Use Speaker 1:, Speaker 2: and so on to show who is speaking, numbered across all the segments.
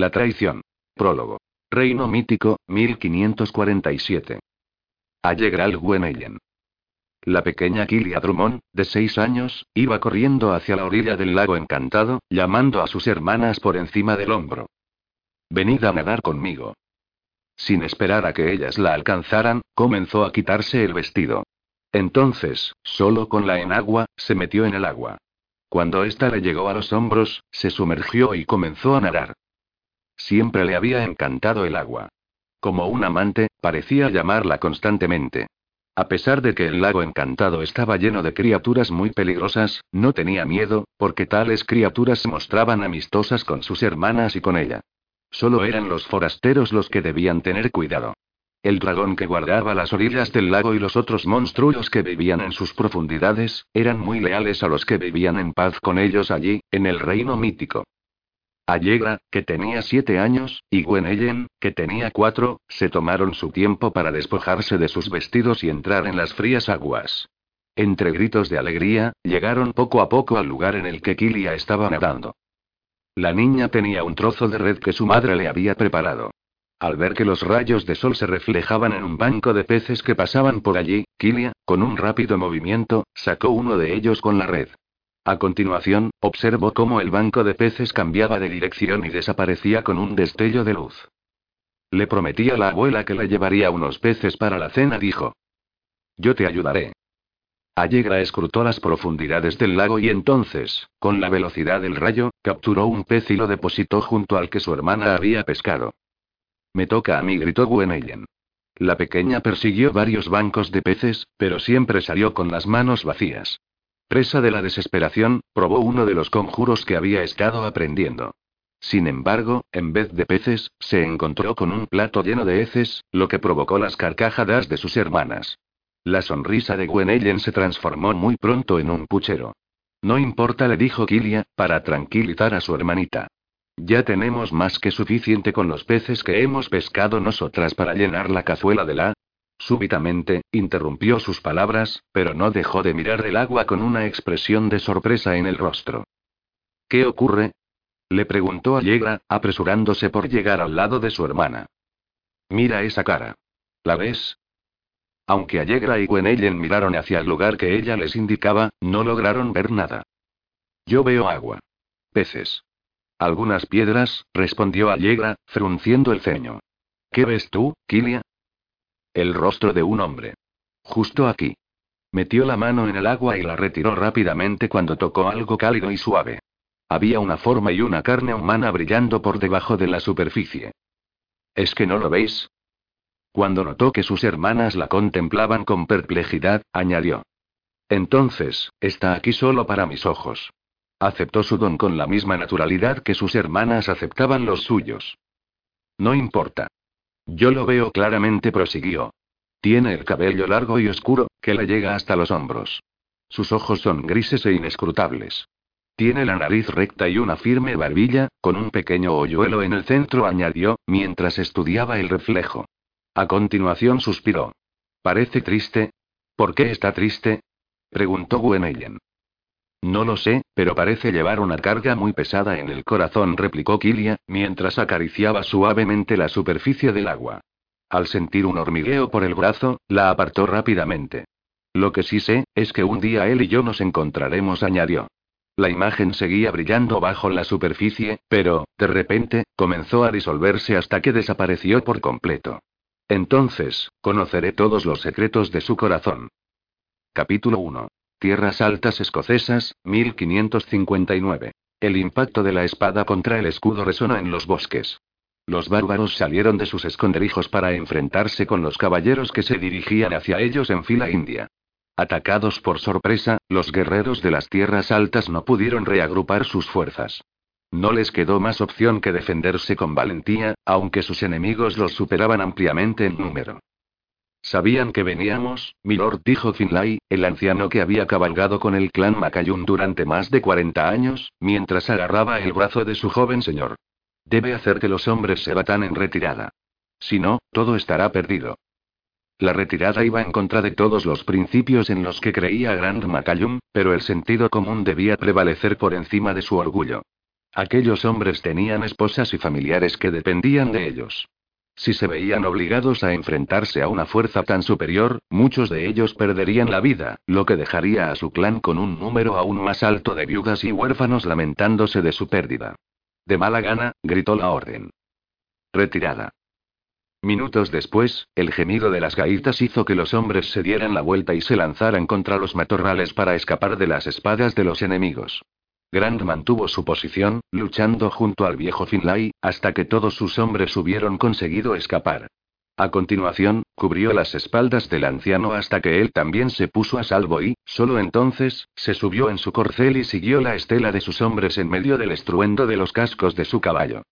Speaker 1: La traición. Prólogo. Reino mítico, 1547. Allegral Gwenellen. La pequeña Kilia Drummond, de seis años, iba corriendo hacia la orilla del lago encantado, llamando a sus hermanas por encima del hombro. Venid a nadar conmigo. Sin esperar a que ellas la alcanzaran, comenzó a quitarse el vestido. Entonces, solo con la enagua, se metió en el agua. Cuando ésta le llegó a los hombros, se sumergió y comenzó a nadar. Siempre le había encantado el agua. Como un amante, parecía llamarla constantemente. A pesar de que el lago encantado estaba lleno de criaturas muy peligrosas, no tenía miedo, porque tales criaturas se mostraban amistosas con sus hermanas y con ella. Solo eran los forasteros los que debían tener cuidado. El dragón que guardaba las orillas del lago y los otros monstruos que vivían en sus profundidades, eran muy leales a los que vivían en paz con ellos allí, en el reino mítico. Allegra, que tenía siete años, y Gwenellen, que tenía cuatro, se tomaron su tiempo para despojarse de sus vestidos y entrar en las frías aguas. Entre gritos de alegría, llegaron poco a poco al lugar en el que Kilia estaba nadando. La niña tenía un trozo de red que su madre le había preparado. Al ver que los rayos de sol se reflejaban en un banco de peces que pasaban por allí, Kilia, con un rápido movimiento, sacó uno de ellos con la red. A continuación, observó cómo el banco de peces cambiaba de dirección y desaparecía con un destello de luz. Le prometí a la abuela que le llevaría unos peces para la cena, dijo. Yo te ayudaré. Allegra escrutó las profundidades del lago y entonces, con la velocidad del rayo, capturó un pez y lo depositó junto al que su hermana había pescado. Me toca a mí, gritó Gwenellen. La pequeña persiguió varios bancos de peces, pero siempre salió con las manos vacías. Presa de la desesperación, probó uno de los conjuros que había estado aprendiendo. Sin embargo, en vez de peces, se encontró con un plato lleno de heces, lo que provocó las carcajadas de sus hermanas. La sonrisa de Gwenellen se transformó muy pronto en un puchero. No importa, le dijo Kilia, para tranquilizar a su hermanita. Ya tenemos más que suficiente con los peces que hemos pescado nosotras para llenar la cazuela de la Súbitamente, interrumpió sus palabras, pero no dejó de mirar el agua con una expresión de sorpresa en el rostro. ¿Qué ocurre? le preguntó Allegra, apresurándose por llegar al lado de su hermana. Mira esa cara. ¿La ves? Aunque Allegra y Gwenellen miraron hacia el lugar que ella les indicaba, no lograron ver nada. Yo veo agua. Peces. Algunas piedras, respondió Allegra, frunciendo el ceño. ¿Qué ves tú, Kilia? El rostro de un hombre. Justo aquí. Metió la mano en el agua y la retiró rápidamente cuando tocó algo cálido y suave. Había una forma y una carne humana brillando por debajo de la superficie. ¿Es que no lo veis? Cuando notó que sus hermanas la contemplaban con perplejidad, añadió. Entonces, está aquí solo para mis ojos. Aceptó su don con la misma naturalidad que sus hermanas aceptaban los suyos. No importa. Yo lo veo claramente, prosiguió. Tiene el cabello largo y oscuro, que le llega hasta los hombros. Sus ojos son grises e inescrutables. Tiene la nariz recta y una firme barbilla, con un pequeño hoyuelo en el centro, añadió, mientras estudiaba el reflejo. A continuación suspiró. Parece triste. ¿Por qué está triste? preguntó Gwenellen. No lo sé, pero parece llevar una carga muy pesada en el corazón, replicó Kilia, mientras acariciaba suavemente la superficie del agua. Al sentir un hormigueo por el brazo, la apartó rápidamente. Lo que sí sé, es que un día él y yo nos encontraremos, añadió. La imagen seguía brillando bajo la superficie, pero, de repente, comenzó a disolverse hasta que desapareció por completo. Entonces, conoceré todos los secretos de su corazón. Capítulo 1. Tierras Altas Escocesas, 1559. El impacto de la espada contra el escudo resonó en los bosques. Los bárbaros salieron de sus esconderijos para enfrentarse con los caballeros que se dirigían hacia ellos en fila india. Atacados por sorpresa, los guerreros de las tierras altas no pudieron reagrupar sus fuerzas. No les quedó más opción que defenderse con valentía, aunque sus enemigos los superaban ampliamente en número. Sabían que veníamos, milord, dijo Finlay, el anciano que había cabalgado con el clan Macayun durante más de 40 años, mientras agarraba el brazo de su joven señor. Debe hacer que los hombres se batan en retirada. Si no, todo estará perdido. La retirada iba en contra de todos los principios en los que creía Grand Macayum, pero el sentido común debía prevalecer por encima de su orgullo. Aquellos hombres tenían esposas y familiares que dependían de ellos. Si se veían obligados a enfrentarse a una fuerza tan superior, muchos de ellos perderían la vida, lo que dejaría a su clan con un número aún más alto de viudas y huérfanos lamentándose de su pérdida. De mala gana, gritó la orden. Retirada. Minutos después, el gemido de las gaitas hizo que los hombres se dieran la vuelta y se lanzaran contra los matorrales para escapar de las espadas de los enemigos. Grant mantuvo su posición, luchando junto al viejo Finlay, hasta que todos sus hombres hubieron conseguido escapar. A continuación, cubrió las espaldas del anciano hasta que él también se puso a salvo y, solo entonces, se subió en su corcel y siguió la estela de sus hombres en medio del estruendo de los cascos de su caballo.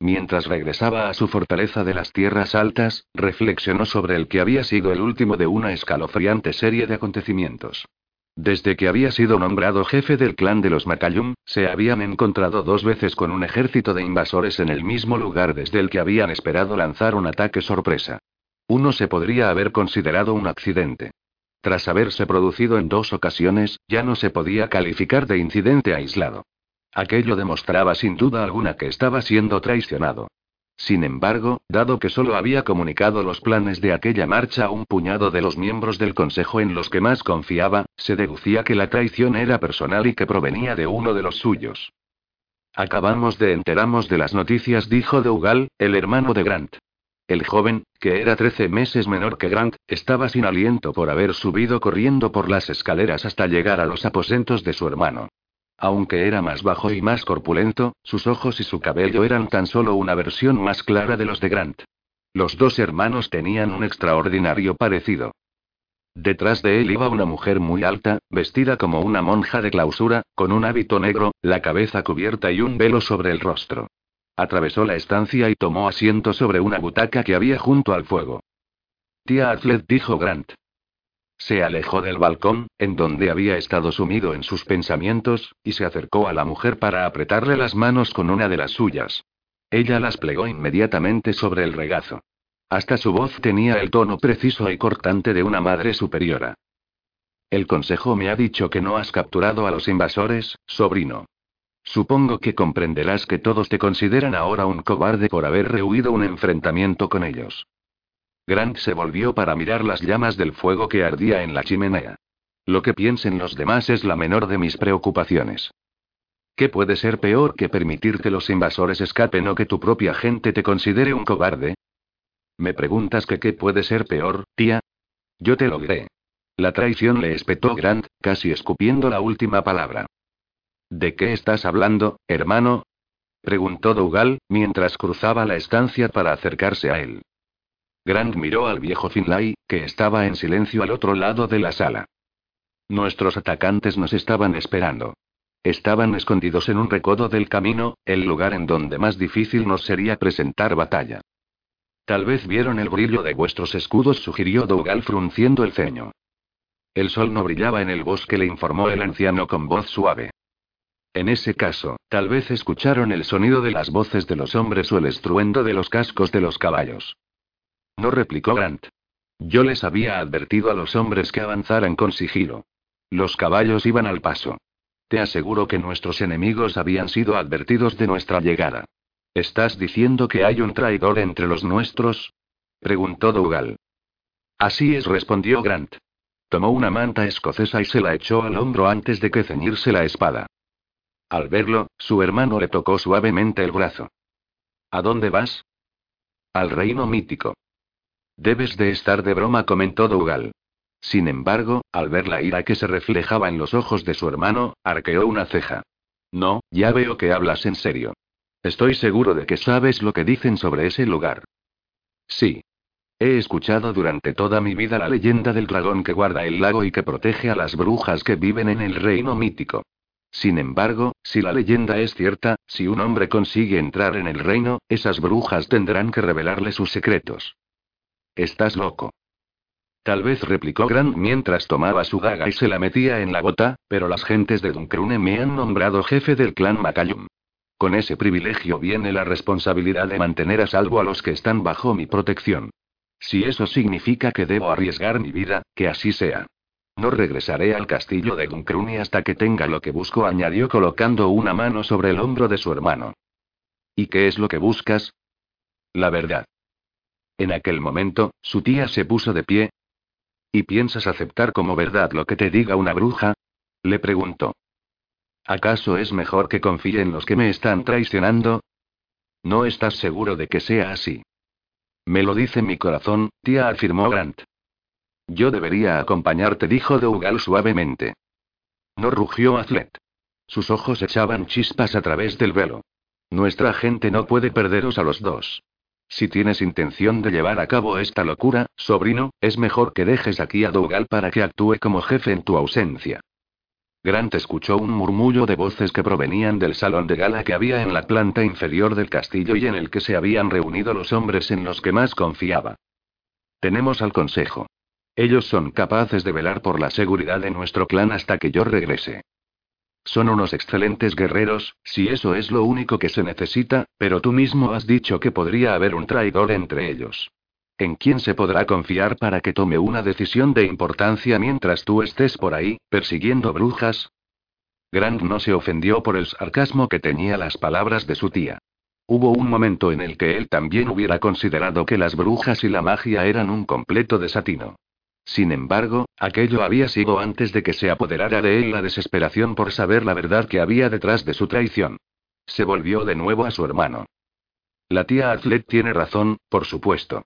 Speaker 1: Mientras regresaba a su fortaleza de las tierras altas, reflexionó sobre el que había sido el último de una escalofriante serie de acontecimientos. Desde que había sido nombrado jefe del clan de los Macallum, se habían encontrado dos veces con un ejército de invasores en el mismo lugar desde el que habían esperado lanzar un ataque sorpresa. Uno se podría haber considerado un accidente. Tras haberse producido en dos ocasiones, ya no se podía calificar de incidente aislado. Aquello demostraba sin duda alguna que estaba siendo traicionado. Sin embargo, dado que solo había comunicado los planes de aquella marcha a un puñado de los miembros del Consejo en los que más confiaba, se deducía que la traición era personal y que provenía de uno de los suyos. Acabamos de enterarnos de las noticias, dijo Dougal, el hermano de Grant. El joven, que era trece meses menor que Grant, estaba sin aliento por haber subido corriendo por las escaleras hasta llegar a los aposentos de su hermano. Aunque era más bajo y más corpulento, sus ojos y su cabello eran tan solo una versión más clara de los de Grant. Los dos hermanos tenían un extraordinario parecido. Detrás de él iba una mujer muy alta, vestida como una monja de clausura, con un hábito negro, la cabeza cubierta y un velo sobre el rostro. Atravesó la estancia y tomó asiento sobre una butaca que había junto al fuego. Tía Atlet dijo Grant. Se alejó del balcón, en donde había estado sumido en sus pensamientos, y se acercó a la mujer para apretarle las manos con una de las suyas. Ella las plegó inmediatamente sobre el regazo. Hasta su voz tenía el tono preciso y cortante de una madre superiora. El consejo me ha dicho que no has capturado a los invasores, sobrino. Supongo que comprenderás que todos te consideran ahora un cobarde por haber rehuido un enfrentamiento con ellos. Grant se volvió para mirar las llamas del fuego que ardía en la chimenea. Lo que piensen los demás es la menor de mis preocupaciones. ¿Qué puede ser peor que permitir que los invasores escapen o que tu propia gente te considere un cobarde? ¿Me preguntas que qué puede ser peor, tía? Yo te lo diré. La traición le espetó Grant, casi escupiendo la última palabra. ¿De qué estás hablando, hermano? preguntó Dougal, mientras cruzaba la estancia para acercarse a él. Grant miró al viejo Finlay, que estaba en silencio al otro lado de la sala. Nuestros atacantes nos estaban esperando. Estaban escondidos en un recodo del camino, el lugar en donde más difícil nos sería presentar batalla. Tal vez vieron el brillo de vuestros escudos, sugirió Dougal frunciendo el ceño. El sol no brillaba en el bosque, le informó el anciano con voz suave. En ese caso, tal vez escucharon el sonido de las voces de los hombres o el estruendo de los cascos de los caballos. No replicó Grant. Yo les había advertido a los hombres que avanzaran con sigilo. Los caballos iban al paso. Te aseguro que nuestros enemigos habían sido advertidos de nuestra llegada. ¿Estás diciendo que hay un traidor entre los nuestros? preguntó Dougal. Así es, respondió Grant. Tomó una manta escocesa y se la echó al hombro antes de que ceñirse la espada. Al verlo, su hermano le tocó suavemente el brazo. ¿A dónde vas? Al reino mítico. Debes de estar de broma, comentó Dougal. Sin embargo, al ver la ira que se reflejaba en los ojos de su hermano, arqueó una ceja. No, ya veo que hablas en serio. Estoy seguro de que sabes lo que dicen sobre ese lugar. Sí. He escuchado durante toda mi vida la leyenda del dragón que guarda el lago y que protege a las brujas que viven en el reino mítico. Sin embargo, si la leyenda es cierta, si un hombre consigue entrar en el reino, esas brujas tendrán que revelarle sus secretos. Estás loco. Tal vez replicó Grant mientras tomaba su daga y se la metía en la bota, pero las gentes de Duncrune me han nombrado jefe del clan Macallum. Con ese privilegio viene la responsabilidad de mantener a salvo a los que están bajo mi protección. Si eso significa que debo arriesgar mi vida, que así sea. No regresaré al castillo de Duncruni hasta que tenga lo que busco, añadió colocando una mano sobre el hombro de su hermano. ¿Y qué es lo que buscas? La verdad. En aquel momento, su tía se puso de pie. ¿Y piensas aceptar como verdad lo que te diga una bruja? Le preguntó. ¿Acaso es mejor que confíe en los que me están traicionando? No estás seguro de que sea así. Me lo dice mi corazón, tía, afirmó Grant. Yo debería acompañarte, dijo Dougal suavemente. No rugió Azlet. Sus ojos echaban chispas a través del velo. Nuestra gente no puede perderos a los dos. Si tienes intención de llevar a cabo esta locura, sobrino, es mejor que dejes aquí a Dougal para que actúe como jefe en tu ausencia. Grant escuchó un murmullo de voces que provenían del salón de gala que había en la planta inferior del castillo y en el que se habían reunido los hombres en los que más confiaba. Tenemos al consejo. Ellos son capaces de velar por la seguridad de nuestro clan hasta que yo regrese. Son unos excelentes guerreros, si eso es lo único que se necesita, pero tú mismo has dicho que podría haber un traidor entre ellos. ¿En quién se podrá confiar para que tome una decisión de importancia mientras tú estés por ahí, persiguiendo brujas? Grant no se ofendió por el sarcasmo que tenía las palabras de su tía. Hubo un momento en el que él también hubiera considerado que las brujas y la magia eran un completo desatino. Sin embargo, aquello había sido antes de que se apoderara de él la desesperación por saber la verdad que había detrás de su traición. Se volvió de nuevo a su hermano. La tía Azlet tiene razón, por supuesto.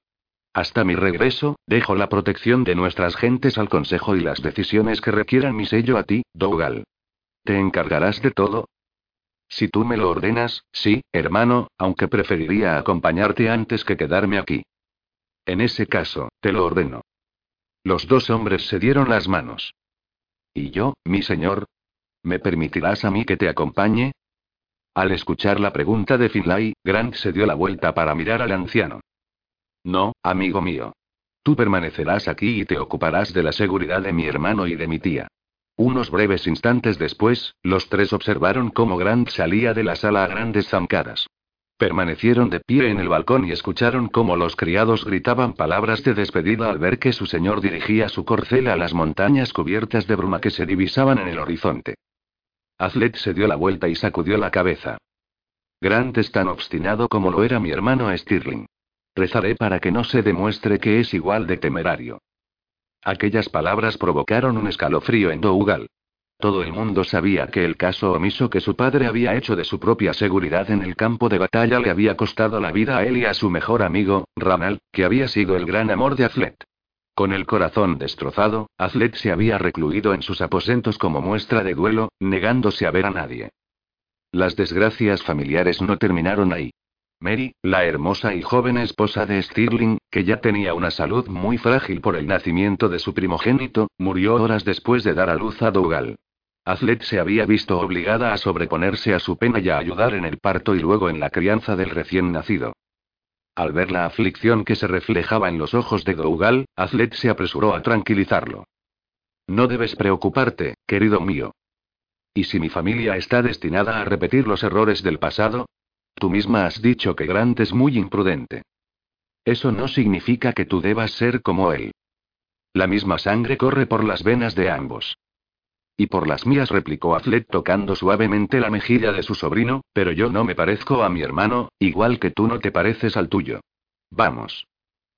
Speaker 1: Hasta mi regreso, dejo la protección de nuestras gentes al consejo y las decisiones que requieran mi sello a ti, Dougal. ¿Te encargarás de todo? Si tú me lo ordenas, sí, hermano, aunque preferiría acompañarte antes que quedarme aquí. En ese caso, te lo ordeno. Los dos hombres se dieron las manos. ¿Y yo, mi señor? ¿Me permitirás a mí que te acompañe? Al escuchar la pregunta de Finlay, Grant se dio la vuelta para mirar al anciano. No, amigo mío. Tú permanecerás aquí y te ocuparás de la seguridad de mi hermano y de mi tía. Unos breves instantes después, los tres observaron cómo Grant salía de la sala a grandes zancadas. Permanecieron de pie en el balcón y escucharon cómo los criados gritaban palabras de despedida al ver que su señor dirigía su corcel a las montañas cubiertas de bruma que se divisaban en el horizonte. Azlet se dio la vuelta y sacudió la cabeza. Grant es tan obstinado como lo era mi hermano Stirling. Rezaré para que no se demuestre que es igual de temerario. Aquellas palabras provocaron un escalofrío en Dougal. Todo el mundo sabía que el caso omiso que su padre había hecho de su propia seguridad en el campo de batalla le había costado la vida a él y a su mejor amigo, Ranal, que había sido el gran amor de Azlet. Con el corazón destrozado, Azlet se había recluido en sus aposentos como muestra de duelo, negándose a ver a nadie. Las desgracias familiares no terminaron ahí. Mary, la hermosa y joven esposa de Stirling, que ya tenía una salud muy frágil por el nacimiento de su primogénito, murió horas después de dar a luz a Dougal. Azlet se había visto obligada a sobreponerse a su pena y a ayudar en el parto y luego en la crianza del recién nacido. Al ver la aflicción que se reflejaba en los ojos de Dougal, Azlet se apresuró a tranquilizarlo. No debes preocuparte, querido mío. ¿Y si mi familia está destinada a repetir los errores del pasado? Tú misma has dicho que Grant es muy imprudente. Eso no significa que tú debas ser como él. La misma sangre corre por las venas de ambos. Y por las mías replicó Azlet tocando suavemente la mejilla de su sobrino, pero yo no me parezco a mi hermano, igual que tú no te pareces al tuyo. Vamos.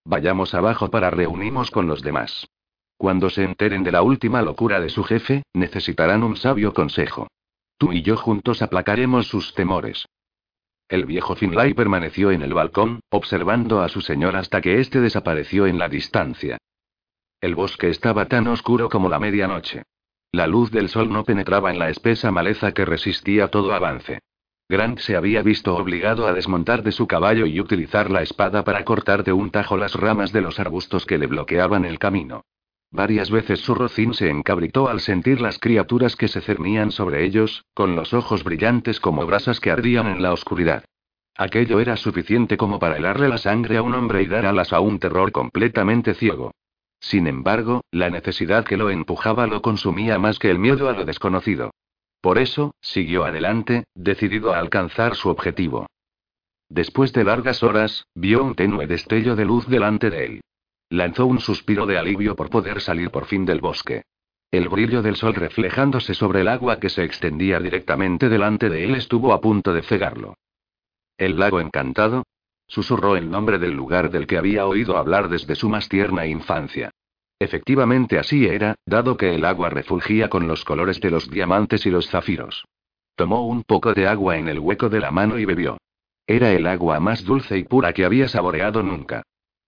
Speaker 1: Vayamos abajo para reunirnos con los demás. Cuando se enteren de la última locura de su jefe, necesitarán un sabio consejo. Tú y yo juntos aplacaremos sus temores. El viejo Finlay permaneció en el balcón, observando a su señor hasta que éste desapareció en la distancia. El bosque estaba tan oscuro como la medianoche. La luz del sol no penetraba en la espesa maleza que resistía todo avance. Grant se había visto obligado a desmontar de su caballo y utilizar la espada para cortar de un tajo las ramas de los arbustos que le bloqueaban el camino. Varias veces su rocín se encabritó al sentir las criaturas que se cernían sobre ellos, con los ojos brillantes como brasas que ardían en la oscuridad. Aquello era suficiente como para helarle la sangre a un hombre y dar alas a un terror completamente ciego. Sin embargo, la necesidad que lo empujaba lo consumía más que el miedo a lo desconocido. Por eso, siguió adelante, decidido a alcanzar su objetivo. Después de largas horas, vio un tenue destello de luz delante de él. Lanzó un suspiro de alivio por poder salir por fin del bosque. El brillo del sol reflejándose sobre el agua que se extendía directamente delante de él estuvo a punto de cegarlo. ¿El lago encantado? Susurró el nombre del lugar del que había oído hablar desde su más tierna infancia. Efectivamente así era, dado que el agua refulgía con los colores de los diamantes y los zafiros. Tomó un poco de agua en el hueco de la mano y bebió. Era el agua más dulce y pura que había saboreado nunca.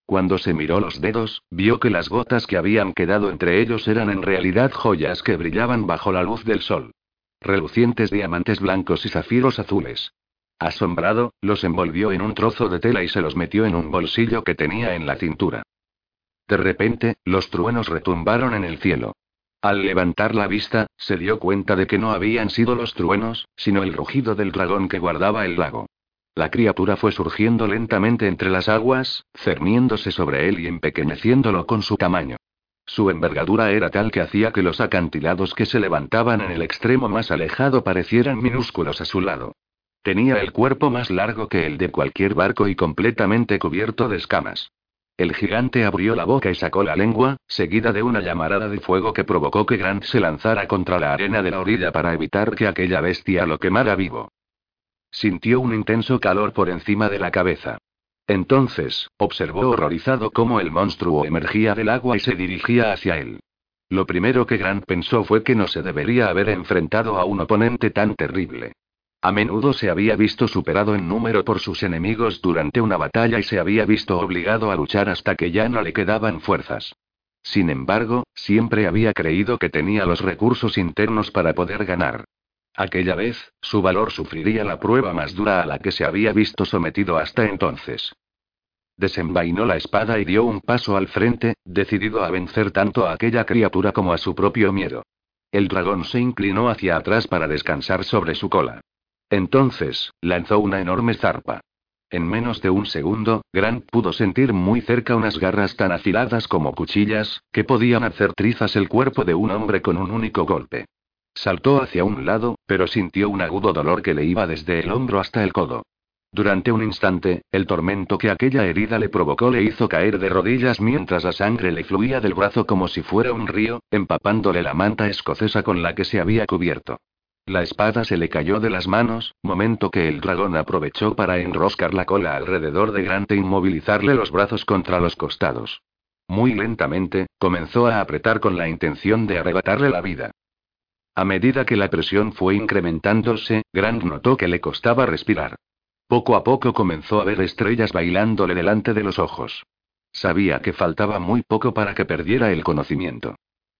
Speaker 1: Cuando se miró los dedos, vio que las gotas que habían quedado entre ellos eran en realidad joyas que brillaban bajo la luz del sol. Relucientes diamantes blancos y zafiros azules. Asombrado, los envolvió en un trozo de tela y se los metió en un bolsillo que tenía en la cintura. De repente, los truenos retumbaron en el cielo. Al levantar la vista, se dio cuenta de que no habían sido los truenos, sino el rugido del dragón que guardaba el lago. La criatura fue surgiendo lentamente entre las aguas, cerniéndose sobre él y empequeñeciéndolo con su tamaño. Su envergadura era tal que hacía que los acantilados que se levantaban en el extremo más alejado parecieran minúsculos a su lado. Tenía el cuerpo más largo que el de cualquier barco y completamente cubierto de escamas. El gigante abrió la boca y sacó la lengua, seguida de una llamarada de fuego que provocó que Grant se lanzara contra la arena de la orilla para evitar que aquella bestia lo quemara vivo. Sintió un intenso calor por encima de la cabeza. Entonces, observó horrorizado cómo el monstruo emergía del agua y se dirigía hacia él. Lo primero que Grant pensó fue que no se debería haber enfrentado a un oponente tan terrible. A menudo se había visto superado en número por sus enemigos durante una batalla y se había visto obligado a luchar hasta que ya no le quedaban fuerzas. Sin embargo, siempre había creído que tenía los recursos internos para poder ganar. Aquella vez, su valor sufriría la prueba más dura a la que se había visto sometido hasta entonces. Desenvainó la espada y dio un paso al frente, decidido a vencer tanto a aquella criatura como a su propio miedo. El dragón se inclinó hacia atrás para descansar sobre su cola. Entonces, lanzó una enorme zarpa. En menos de un segundo, Grant pudo sentir muy cerca unas garras tan afiladas como cuchillas, que podían hacer trizas el cuerpo de un hombre con un único golpe. Saltó hacia un lado, pero sintió un agudo dolor que le iba desde el hombro hasta el codo. Durante un instante, el tormento que aquella herida le provocó le hizo caer de rodillas mientras la sangre le fluía del brazo como si fuera un río, empapándole la manta escocesa con la que se había cubierto. La espada se le cayó de las manos, momento que el dragón aprovechó para enroscar la cola alrededor de Grant e inmovilizarle los brazos contra los costados. Muy lentamente, comenzó a apretar con la intención de arrebatarle la vida. A medida que la presión fue incrementándose, Grant notó que le costaba respirar. Poco a poco comenzó a ver estrellas bailándole delante de los ojos. Sabía que faltaba muy poco para que perdiera el conocimiento.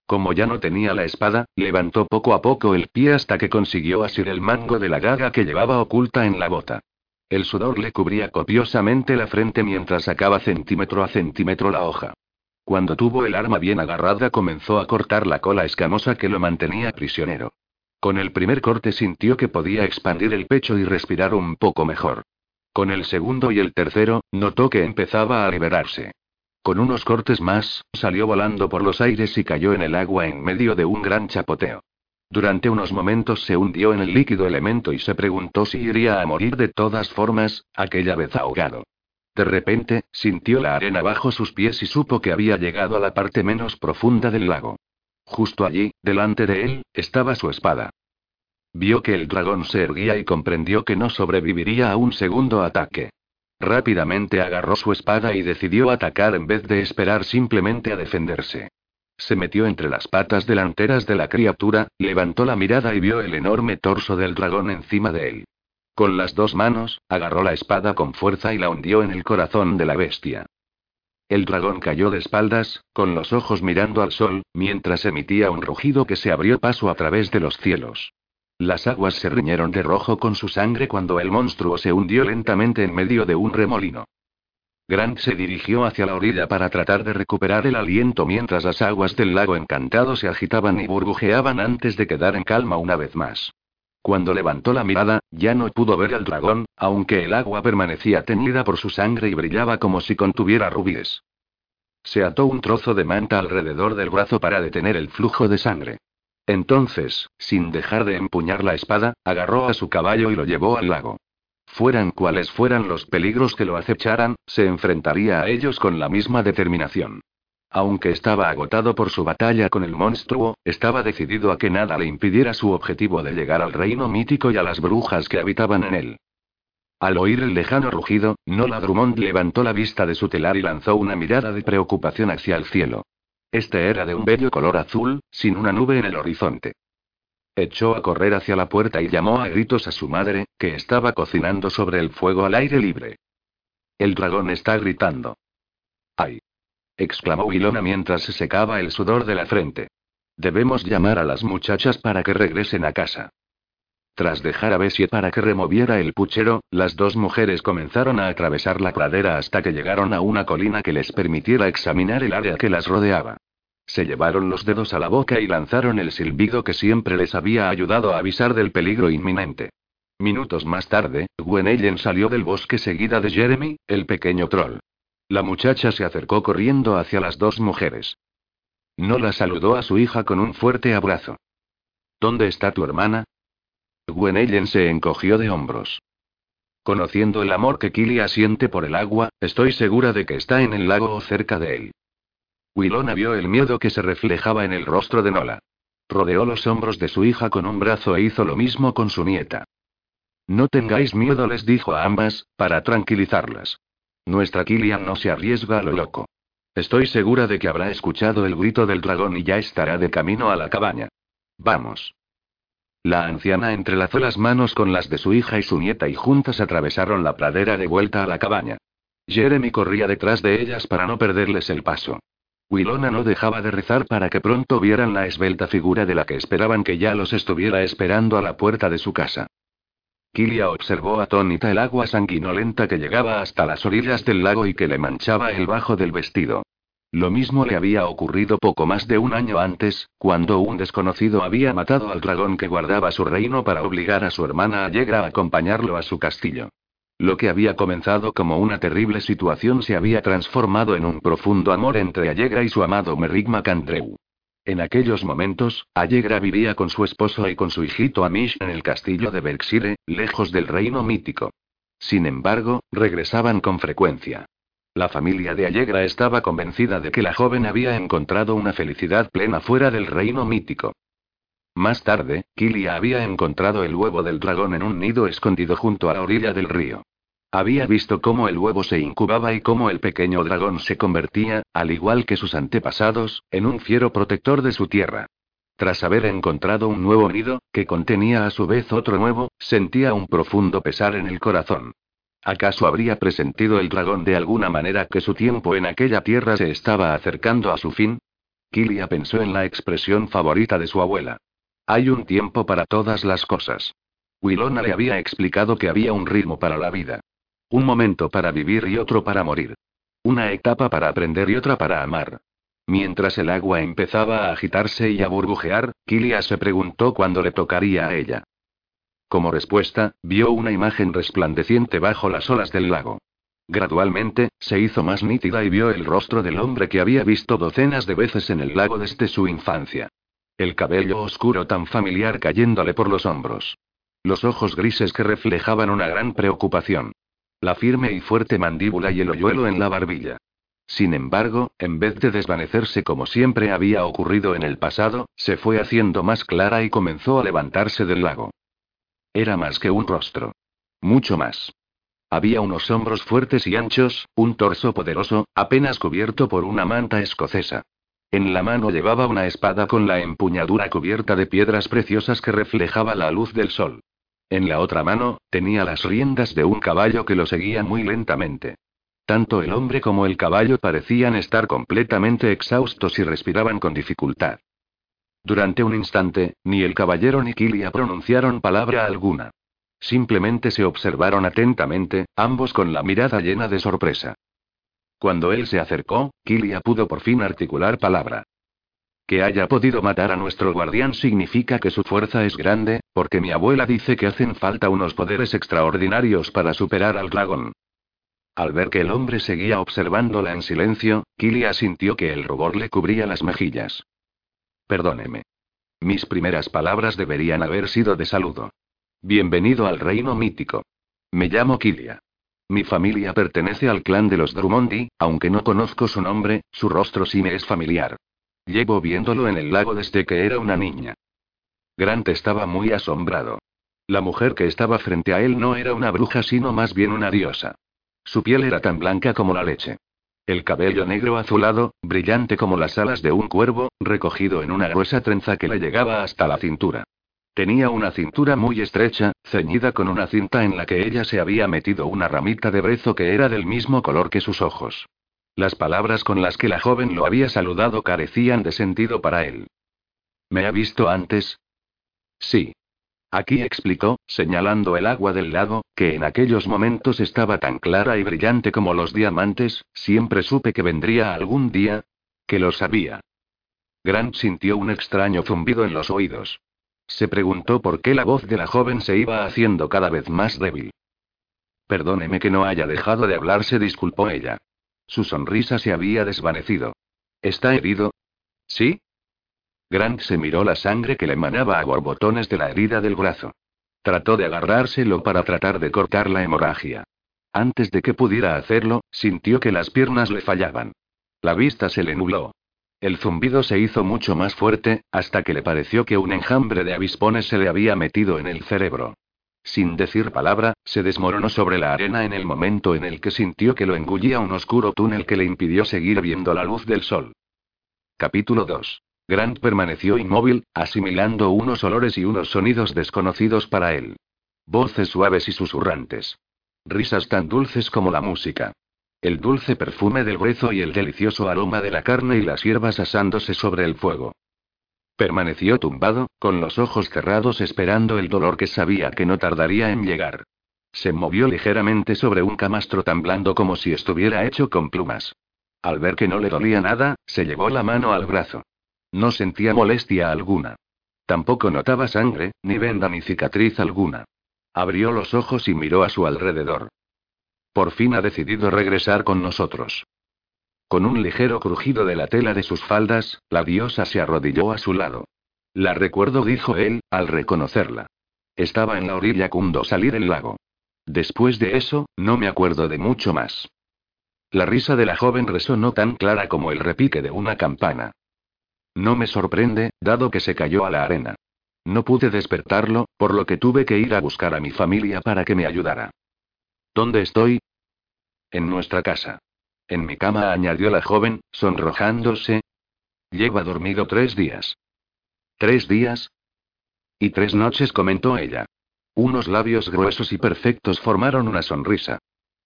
Speaker 1: Como ya no tenía la espada, levantó poco a poco el pie hasta que consiguió asir el mango de la gaga que llevaba oculta en la bota. El sudor le cubría copiosamente la frente mientras sacaba centímetro a centímetro la hoja. Cuando tuvo el arma bien agarrada comenzó a cortar la cola escamosa que lo mantenía prisionero. Con el primer corte sintió que podía expandir el pecho y respirar un poco mejor. Con el segundo y el tercero, notó que empezaba a liberarse. Con unos cortes más, salió volando por los aires y cayó en el agua en medio de un gran chapoteo. Durante unos momentos se hundió en el líquido elemento y se preguntó si iría a morir de todas formas, aquella vez ahogado. De repente, sintió la arena bajo sus pies y supo que había llegado a la parte menos profunda del lago. Justo allí, delante de él, estaba su espada. Vio que el dragón se erguía y comprendió que no sobreviviría a un segundo ataque. Rápidamente agarró su espada y decidió atacar en vez de esperar simplemente a defenderse. Se metió entre las patas delanteras de la criatura, levantó la mirada y vio el enorme torso del dragón encima de él. Con las dos manos, agarró la espada con fuerza y la hundió en el corazón de la bestia. El dragón cayó de espaldas, con los ojos mirando al sol, mientras emitía un rugido que se abrió paso a través de los cielos. Las aguas se riñeron de rojo con su sangre cuando el monstruo se hundió lentamente en medio de un remolino. Grant se dirigió hacia la orilla para tratar de recuperar el aliento mientras las aguas del lago encantado se agitaban y burbujeaban antes de quedar en calma una vez más. Cuando levantó la mirada, ya no pudo ver al dragón, aunque el agua permanecía teñida por su sangre y brillaba como si contuviera rubíes. Se ató un trozo de manta alrededor del brazo para detener el flujo de sangre. Entonces, sin dejar de empuñar la espada, agarró a su caballo y lo llevó al lago. Fueran cuales fueran los peligros que lo acecharan, se enfrentaría a ellos con la misma determinación. Aunque estaba agotado por su batalla con el monstruo, estaba decidido a que nada le impidiera su objetivo de llegar al reino mítico y a las brujas que habitaban en él. Al oír el lejano rugido, Nola Drummond levantó la vista de su telar y lanzó una mirada de preocupación hacia el cielo. Este era de un bello color azul, sin una nube en el horizonte. Echó a correr hacia la puerta y llamó a gritos a su madre, que estaba cocinando sobre el fuego al aire libre. El dragón está gritando. ¡Ay! exclamó Wilona mientras se secaba el sudor de la frente. Debemos llamar a las muchachas para que regresen a casa. Tras dejar a Bessie para que removiera el puchero, las dos mujeres comenzaron a atravesar la pradera hasta que llegaron a una colina que les permitiera examinar el área que las rodeaba. Se llevaron los dedos a la boca y lanzaron el silbido que siempre les había ayudado a avisar del peligro inminente. Minutos más tarde, Gwen salió del bosque seguida de Jeremy, el pequeño troll. La muchacha se acercó corriendo hacia las dos mujeres. No la saludó a su hija con un fuerte abrazo. ¿Dónde está tu hermana? Gwen se encogió de hombros. Conociendo el amor que Kilia siente por el agua, estoy segura de que está en el lago o cerca de él. Wilona vio el miedo que se reflejaba en el rostro de Nola. Rodeó los hombros de su hija con un brazo e hizo lo mismo con su nieta. No tengáis miedo, les dijo a ambas, para tranquilizarlas. Nuestra Kilian no se arriesga a lo loco. Estoy segura de que habrá escuchado el grito del dragón y ya estará de camino a la cabaña. Vamos. La anciana entrelazó las manos con las de su hija y su nieta y juntas atravesaron la pradera de vuelta a la cabaña. Jeremy corría detrás de ellas para no perderles el paso. Wilona no dejaba de rezar para que pronto vieran la esbelta figura de la que esperaban que ya los estuviera esperando a la puerta de su casa. Kilia observó atónita el agua sanguinolenta que llegaba hasta las orillas del lago y que le manchaba el bajo del vestido. Lo mismo le había ocurrido poco más de un año antes, cuando un desconocido había matado al dragón que guardaba su reino para obligar a su hermana Allegra a acompañarlo a su castillo. Lo que había comenzado como una terrible situación se había transformado en un profundo amor entre Allegra y su amado Merrick MacAndrew. En aquellos momentos, Allegra vivía con su esposo y con su hijito Amish en el castillo de Berkshire, lejos del reino mítico. Sin embargo, regresaban con frecuencia. La familia de Allegra estaba convencida de que la joven había encontrado una felicidad plena fuera del reino mítico. Más tarde, Kilia había encontrado el huevo del dragón en un nido escondido junto a la orilla del río. Había visto cómo el huevo se incubaba y cómo el pequeño dragón se convertía, al igual que sus antepasados, en un fiero protector de su tierra. Tras haber encontrado un nuevo nido, que contenía a su vez otro nuevo, sentía un profundo pesar en el corazón. ¿Acaso habría presentido el dragón de alguna manera que su tiempo en aquella tierra se estaba acercando a su fin? Kilia pensó en la expresión favorita de su abuela. Hay un tiempo para todas las cosas. Wilona le había explicado que había un ritmo para la vida. Un momento para vivir y otro para morir. Una etapa para aprender y otra para amar. Mientras el agua empezaba a agitarse y a burbujear, Kilia se preguntó cuándo le tocaría a ella. Como respuesta, vio una imagen resplandeciente bajo las olas del lago. Gradualmente, se hizo más nítida y vio el rostro del hombre que había visto docenas de veces en el lago desde su infancia. El cabello oscuro tan familiar cayéndole por los hombros. Los ojos grises que reflejaban una gran preocupación la firme y fuerte mandíbula y el hoyuelo en la barbilla. Sin embargo, en vez de desvanecerse como siempre había ocurrido en el pasado, se fue haciendo más clara y comenzó a levantarse del lago. Era más que un rostro. Mucho más. Había unos hombros fuertes y anchos, un torso poderoso, apenas cubierto por una manta escocesa. En la mano llevaba una espada con la empuñadura cubierta de piedras preciosas que reflejaba la luz del sol. En la otra mano, tenía las riendas de un caballo que lo seguía muy lentamente. Tanto el hombre como el caballo parecían estar completamente exhaustos y respiraban con dificultad. Durante un instante, ni el caballero ni Kilia pronunciaron palabra alguna. Simplemente se observaron atentamente, ambos con la mirada llena de sorpresa. Cuando él se acercó, Kilia pudo por fin articular palabra. Que haya podido matar a nuestro guardián significa que su fuerza es grande, porque mi abuela dice que hacen falta unos poderes extraordinarios para superar al dragón. Al ver que el hombre seguía observándola en silencio, Kilia sintió que el rubor le cubría las mejillas. Perdóneme. Mis primeras palabras deberían haber sido de saludo. Bienvenido al reino mítico. Me llamo Kilia. Mi familia pertenece al clan de los Drummond aunque no conozco su nombre, su rostro sí me es familiar. Llevo viéndolo en el lago desde que era una niña. Grant estaba muy asombrado. La mujer que estaba frente a él no era una bruja sino más bien una diosa. Su piel era tan blanca como la leche. El cabello negro azulado, brillante como las alas de un cuervo, recogido en una gruesa trenza que le llegaba hasta la cintura. Tenía una cintura muy estrecha, ceñida con una cinta en la que ella se había metido una ramita de brezo que era del mismo color que sus ojos. Las palabras con las que la joven lo había saludado carecían de sentido para él. ¿Me ha visto antes? Sí. Aquí explicó, señalando el agua del lago, que en aquellos momentos estaba tan clara y brillante como los diamantes, siempre supe que vendría algún día. Que lo sabía. Grant sintió un extraño zumbido en los oídos. Se preguntó por qué la voz de la joven se iba haciendo cada vez más débil. Perdóneme que no haya dejado de hablar, se disculpó ella. Su sonrisa se había desvanecido. ¿Está herido? ¿Sí? Grant se miró la sangre que le manaba a borbotones de la herida del brazo. Trató de agarrárselo para tratar de cortar la hemorragia. Antes de que pudiera hacerlo, sintió que las piernas le fallaban. La vista se le nubló. El zumbido se hizo mucho más fuerte, hasta que le pareció que un enjambre de avispones se le había metido en el cerebro. Sin decir palabra, se desmoronó sobre la arena en el momento en el que sintió que lo engullía un oscuro túnel que le impidió seguir viendo la luz del sol. Capítulo 2. Grant permaneció inmóvil, asimilando unos olores y unos sonidos desconocidos para él. Voces suaves y susurrantes. Risas tan dulces como la música. El dulce perfume del brezo y el delicioso aroma de la carne y las hierbas asándose sobre el fuego. Permaneció tumbado, con los ojos cerrados esperando el dolor que sabía que no tardaría en llegar. Se movió ligeramente sobre un camastro tan blando como si estuviera hecho con plumas. Al ver que no le dolía nada, se llevó la mano al brazo. No sentía molestia alguna. Tampoco notaba sangre, ni venda ni cicatriz alguna. Abrió los ojos y miró a su alrededor. Por fin ha decidido regresar con nosotros. Con un ligero crujido de la tela de sus faldas, la diosa se arrodilló a su lado. La recuerdo, dijo él, al reconocerla. Estaba en la orilla cuando salí del lago. Después de eso, no me acuerdo de mucho más. La risa de la joven resonó tan clara como el repique de una campana. No me sorprende, dado que se cayó a la arena. No pude despertarlo, por lo que tuve que ir a buscar a mi familia para que me ayudara. ¿Dónde estoy? En nuestra casa. En mi cama, añadió la joven, sonrojándose. Lleva dormido tres días. ¿Tres días? Y tres noches, comentó ella. Unos labios gruesos y perfectos formaron una sonrisa.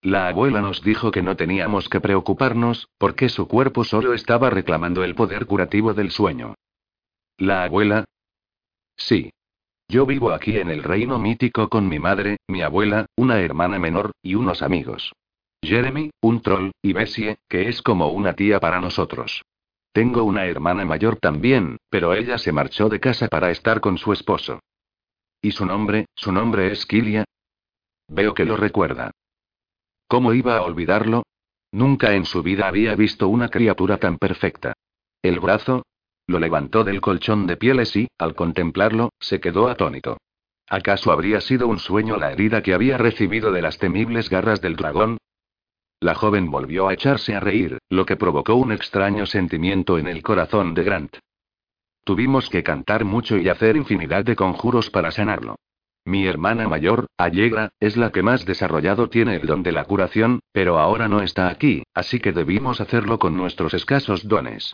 Speaker 1: La abuela nos dijo que no teníamos que preocuparnos, porque su cuerpo solo estaba reclamando el poder curativo del sueño. ¿La abuela? Sí. Yo vivo aquí en el reino mítico con mi madre, mi abuela, una hermana menor, y unos amigos. Jeremy, un troll, y Bessie, que es como una tía para nosotros. Tengo una hermana mayor también, pero ella se marchó de casa para estar con su esposo. ¿Y su nombre? ¿Su nombre es Kilia? Veo que lo recuerda. ¿Cómo iba a olvidarlo? Nunca en su vida había visto una criatura tan perfecta. El brazo. Lo levantó del colchón de pieles y, al contemplarlo, se quedó atónito. ¿Acaso habría sido un sueño la herida que había recibido de las temibles garras del dragón? La joven volvió a echarse a reír, lo que provocó un extraño sentimiento en el corazón de Grant. Tuvimos que cantar mucho y hacer infinidad de conjuros para sanarlo. Mi hermana mayor, Allegra, es la que más desarrollado tiene el don de la curación, pero ahora no está aquí, así que debimos hacerlo con nuestros escasos dones.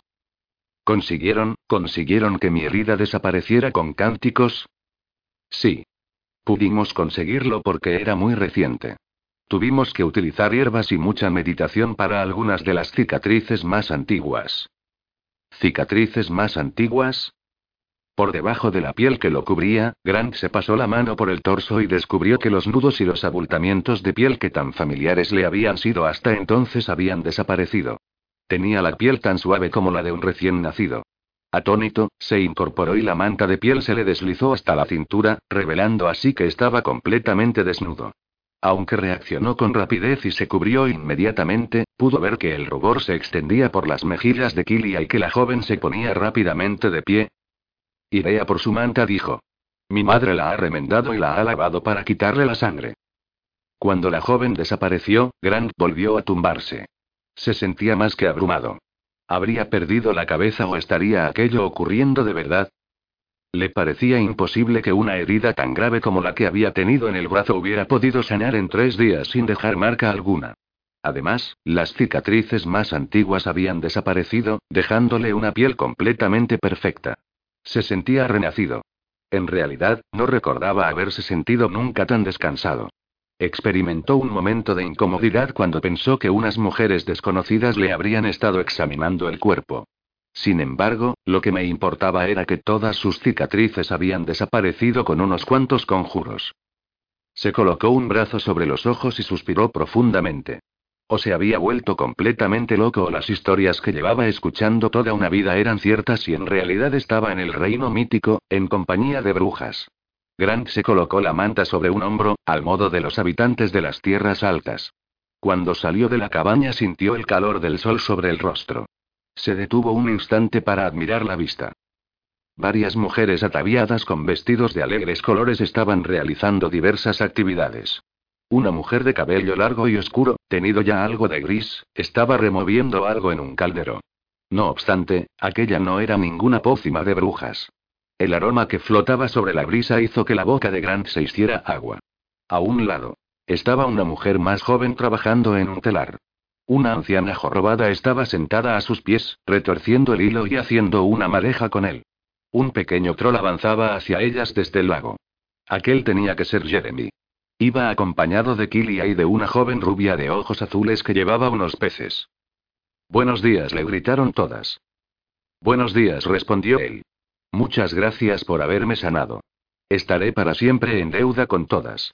Speaker 1: ¿Consiguieron, consiguieron que mi herida desapareciera con cánticos? Sí. Pudimos conseguirlo porque era muy reciente. Tuvimos que utilizar hierbas y mucha meditación para algunas de las cicatrices más antiguas. ¿Cicatrices más antiguas? Por debajo de la piel que lo cubría, Grant se pasó la mano por el torso y descubrió que los nudos y los abultamientos de piel que tan familiares le habían sido hasta entonces habían desaparecido. Tenía la piel tan suave como la de un recién nacido. Atónito, se incorporó y la manta de piel se le deslizó hasta la cintura, revelando así que estaba completamente desnudo. Aunque reaccionó con rapidez y se cubrió inmediatamente, pudo ver que el rubor se extendía por las mejillas de Kilia y que la joven se ponía rápidamente de pie, Iré por su manta, dijo. Mi madre la ha remendado y la ha lavado para quitarle la sangre. Cuando la joven desapareció, Grant volvió a tumbarse. Se sentía más que abrumado. ¿Habría perdido la cabeza o estaría aquello ocurriendo de verdad? Le parecía imposible que una herida tan grave como la que había tenido en el brazo hubiera podido sanar en tres días sin dejar marca alguna. Además, las cicatrices más antiguas habían desaparecido, dejándole una piel completamente perfecta. Se sentía renacido. En realidad, no recordaba haberse sentido nunca tan descansado. Experimentó un momento de incomodidad cuando pensó que unas mujeres desconocidas le habrían estado examinando el cuerpo. Sin embargo, lo que me importaba era que todas sus cicatrices habían desaparecido con unos cuantos conjuros. Se colocó un brazo sobre los ojos y suspiró profundamente. O se había vuelto completamente loco o las historias que llevaba escuchando toda una vida eran ciertas y en realidad estaba en el reino mítico, en compañía de brujas. Grant se colocó la manta sobre un hombro, al modo de los habitantes de las tierras altas. Cuando salió de la cabaña sintió el calor del sol sobre el rostro. Se detuvo un instante para admirar la vista. Varias mujeres ataviadas con vestidos de alegres colores estaban realizando diversas actividades. Una mujer de cabello largo y oscuro, tenido ya algo de gris, estaba removiendo algo en un caldero. No obstante, aquella no era ninguna pócima de brujas. El aroma que flotaba sobre la brisa hizo que la boca de Grant se hiciera agua. A un lado. Estaba una mujer más joven trabajando en un telar. Una anciana jorobada estaba sentada a sus pies, retorciendo el hilo y haciendo una madeja con él. Un pequeño troll avanzaba hacia ellas desde el lago. Aquel tenía que ser Jeremy. Iba acompañado de Kilia y de una joven rubia de ojos azules que llevaba unos peces. Buenos días, le gritaron todas. Buenos días, respondió él. Muchas gracias por haberme sanado. Estaré para siempre en deuda con todas.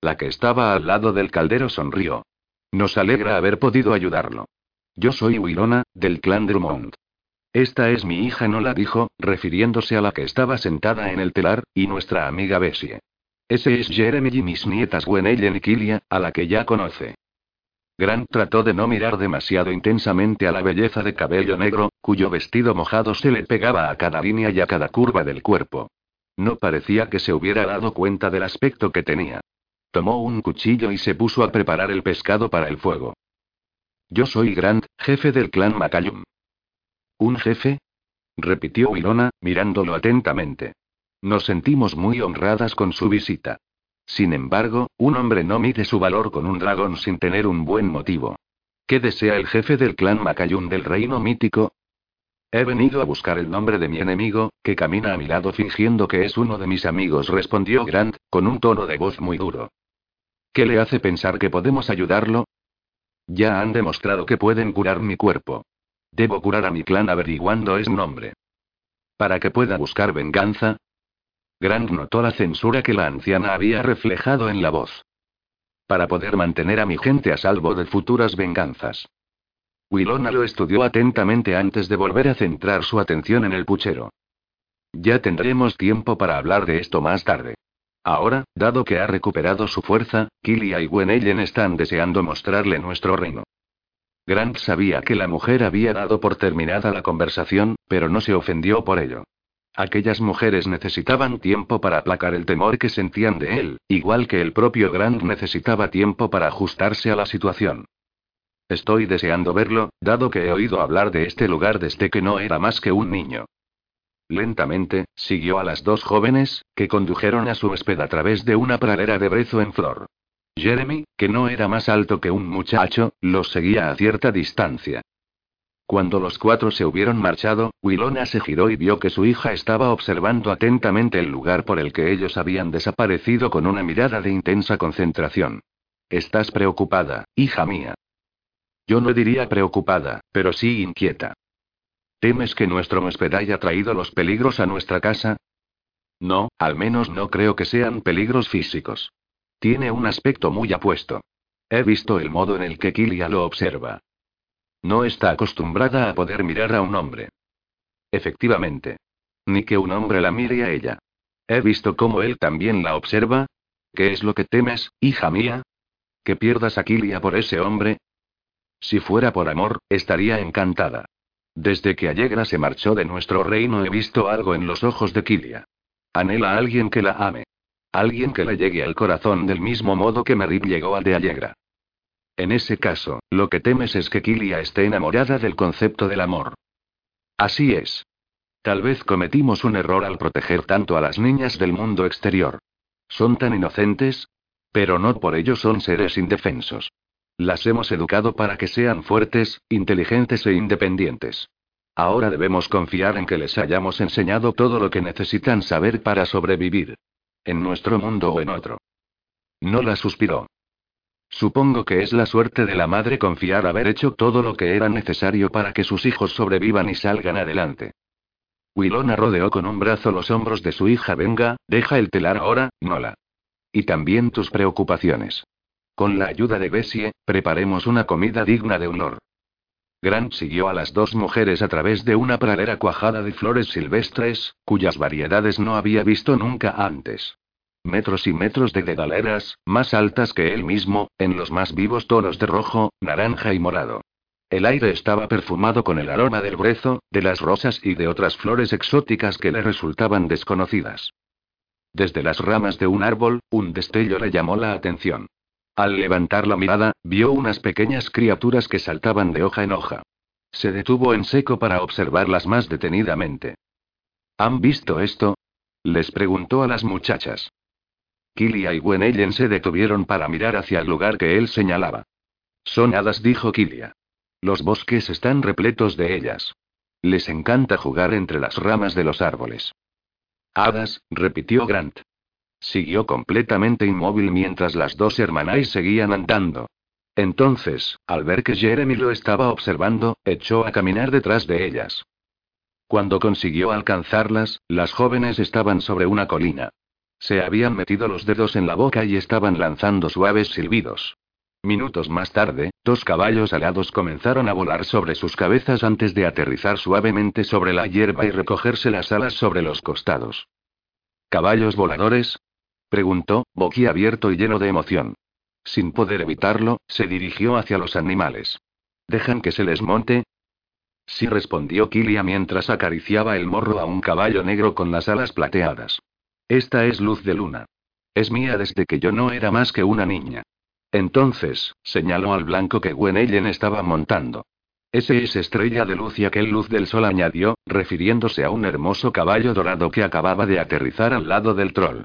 Speaker 1: La que estaba al lado del caldero sonrió. Nos alegra haber podido ayudarlo. Yo soy Wilona, del clan Drummond. Esta es mi hija, no la dijo, refiriéndose a la que estaba sentada en el telar, y nuestra amiga Bessie. Ese es Jeremy y mis nietas Gwenellen y Kilia, a la que ya conoce. Grant trató de no mirar demasiado intensamente a la belleza de cabello negro, cuyo vestido mojado se le pegaba a cada línea y a cada curva del cuerpo. No parecía que se hubiera dado cuenta del aspecto que tenía. Tomó un cuchillo y se puso a preparar el pescado para el fuego. Yo soy Grant, jefe del clan Macayum. ¿Un jefe? repitió Ilona, mirándolo atentamente. Nos sentimos muy honradas con su visita. Sin embargo, un hombre no mide su valor con un dragón sin tener un buen motivo. ¿Qué desea el jefe del clan Macayun del reino mítico? He venido a buscar el nombre de mi enemigo, que camina a mi lado fingiendo que es uno de mis amigos, respondió Grant, con un tono de voz muy duro. ¿Qué le hace pensar que podemos ayudarlo? Ya han demostrado que pueden curar mi cuerpo. Debo curar a mi clan averiguando ese nombre. Para que pueda buscar venganza, Grant notó la censura que la anciana había reflejado en la voz. Para poder mantener a mi gente a salvo de futuras venganzas. Wilona lo estudió atentamente antes de volver a centrar su atención en el puchero. Ya tendremos tiempo para hablar de esto más tarde. Ahora, dado que ha recuperado su fuerza, Kilia y Gwenellen están deseando mostrarle nuestro reino. Grant sabía que la mujer había dado por terminada la conversación, pero no se ofendió por ello. Aquellas mujeres necesitaban tiempo para aplacar el temor que sentían de él, igual que el propio Grant necesitaba tiempo para ajustarse a la situación. Estoy deseando verlo, dado que he oído hablar de este lugar desde que no era más que un niño. Lentamente, siguió a las dos jóvenes, que condujeron a su huésped a través de una pradera de brezo en flor. Jeremy, que no era más alto que un muchacho, los seguía a cierta distancia. Cuando los cuatro se hubieron marchado, Wilona se giró y vio que su hija estaba observando atentamente el lugar por el que ellos habían desaparecido con una mirada de intensa concentración. Estás preocupada, hija mía. Yo no diría preocupada, pero sí inquieta. ¿Temes que nuestro huésped haya traído los peligros a nuestra casa? No, al menos no creo que sean peligros físicos. Tiene un aspecto muy apuesto. He visto el modo en el que Kilia lo observa. No está acostumbrada a poder mirar a un hombre. Efectivamente. Ni que un hombre la mire a ella. He visto cómo él también la observa. ¿Qué es lo que temes, hija mía? ¿Que pierdas a Kilia por ese hombre? Si fuera por amor, estaría encantada. Desde que Allegra se marchó de nuestro reino he visto algo en los ojos de Kilia. Anhela a alguien que la ame. Alguien que le llegue al corazón del mismo modo que Merib llegó al de Allegra. En ese caso, lo que temes es que Kilia esté enamorada del concepto del amor. Así es. Tal vez cometimos un error al proteger tanto a las niñas del mundo exterior. Son tan inocentes, pero no por ello son seres indefensos. Las hemos educado para que sean fuertes, inteligentes e independientes. Ahora debemos confiar en que les hayamos enseñado todo lo que necesitan saber para sobrevivir. En nuestro mundo o en otro. No la suspiró. Supongo que es la suerte de la madre confiar haber hecho todo lo que era necesario para que sus hijos sobrevivan y salgan adelante. Wilona rodeó con un brazo los hombros de su hija. Venga, deja el telar ahora, Nola. Y también tus preocupaciones. Con la ayuda de Bessie, preparemos una comida digna de honor. Grant siguió a las dos mujeres a través de una pradera cuajada de flores silvestres, cuyas variedades no había visto nunca antes. Metros y metros de dedaleras, más altas que él mismo, en los más vivos tonos de rojo, naranja y morado. El aire estaba perfumado con el aroma del brezo, de las rosas y de otras flores exóticas que le resultaban desconocidas. Desde las ramas de un árbol, un destello le llamó la atención. Al levantar la mirada, vio unas pequeñas criaturas que saltaban de hoja en hoja. Se detuvo en seco para observarlas más detenidamente. ¿Han visto esto? Les preguntó a las muchachas. Kilia y Gwenellen se detuvieron para mirar hacia el lugar que él señalaba. Son hadas, dijo Kilia. Los bosques están repletos de ellas. Les encanta jugar entre las ramas de los árboles. Hadas, repitió Grant. Siguió completamente inmóvil mientras las dos hermanas seguían andando. Entonces, al ver que Jeremy lo estaba observando, echó a caminar detrás de ellas. Cuando consiguió alcanzarlas, las jóvenes estaban sobre una colina. Se habían metido los dedos en la boca y estaban lanzando suaves silbidos. Minutos más tarde, dos caballos alados comenzaron a volar sobre sus cabezas antes de aterrizar suavemente sobre la hierba y recogerse las alas sobre los costados. ¿Caballos voladores? preguntó, boquiabierto y lleno de emoción. Sin poder evitarlo, se dirigió hacia los animales. ¿Dejan que se les monte? Sí, respondió Kilia mientras acariciaba el morro a un caballo negro con las alas plateadas. Esta es luz de luna. Es mía desde que yo no era más que una niña. Entonces, señaló al blanco que Gwenellen estaba montando. Ese es estrella de luz y aquel luz del sol añadió, refiriéndose a un hermoso caballo dorado que acababa de aterrizar al lado del troll.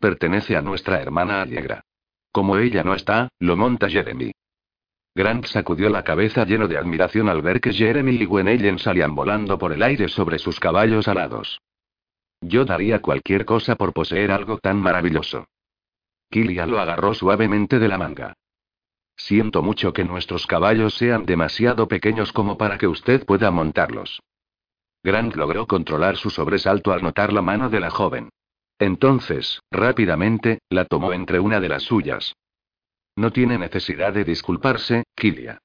Speaker 1: Pertenece a nuestra hermana Allegra. Como ella no está, lo monta Jeremy. Grant sacudió la cabeza lleno de admiración al ver que Jeremy y Gwenellen salían volando por el aire sobre sus caballos alados. Yo daría cualquier cosa por poseer algo tan maravilloso. Kilia lo agarró suavemente de la manga. Siento mucho que nuestros caballos sean demasiado pequeños como para que usted pueda montarlos. Grant logró controlar su sobresalto al notar la mano de la joven. Entonces, rápidamente, la tomó entre una de las suyas. No tiene necesidad de disculparse, Kilia.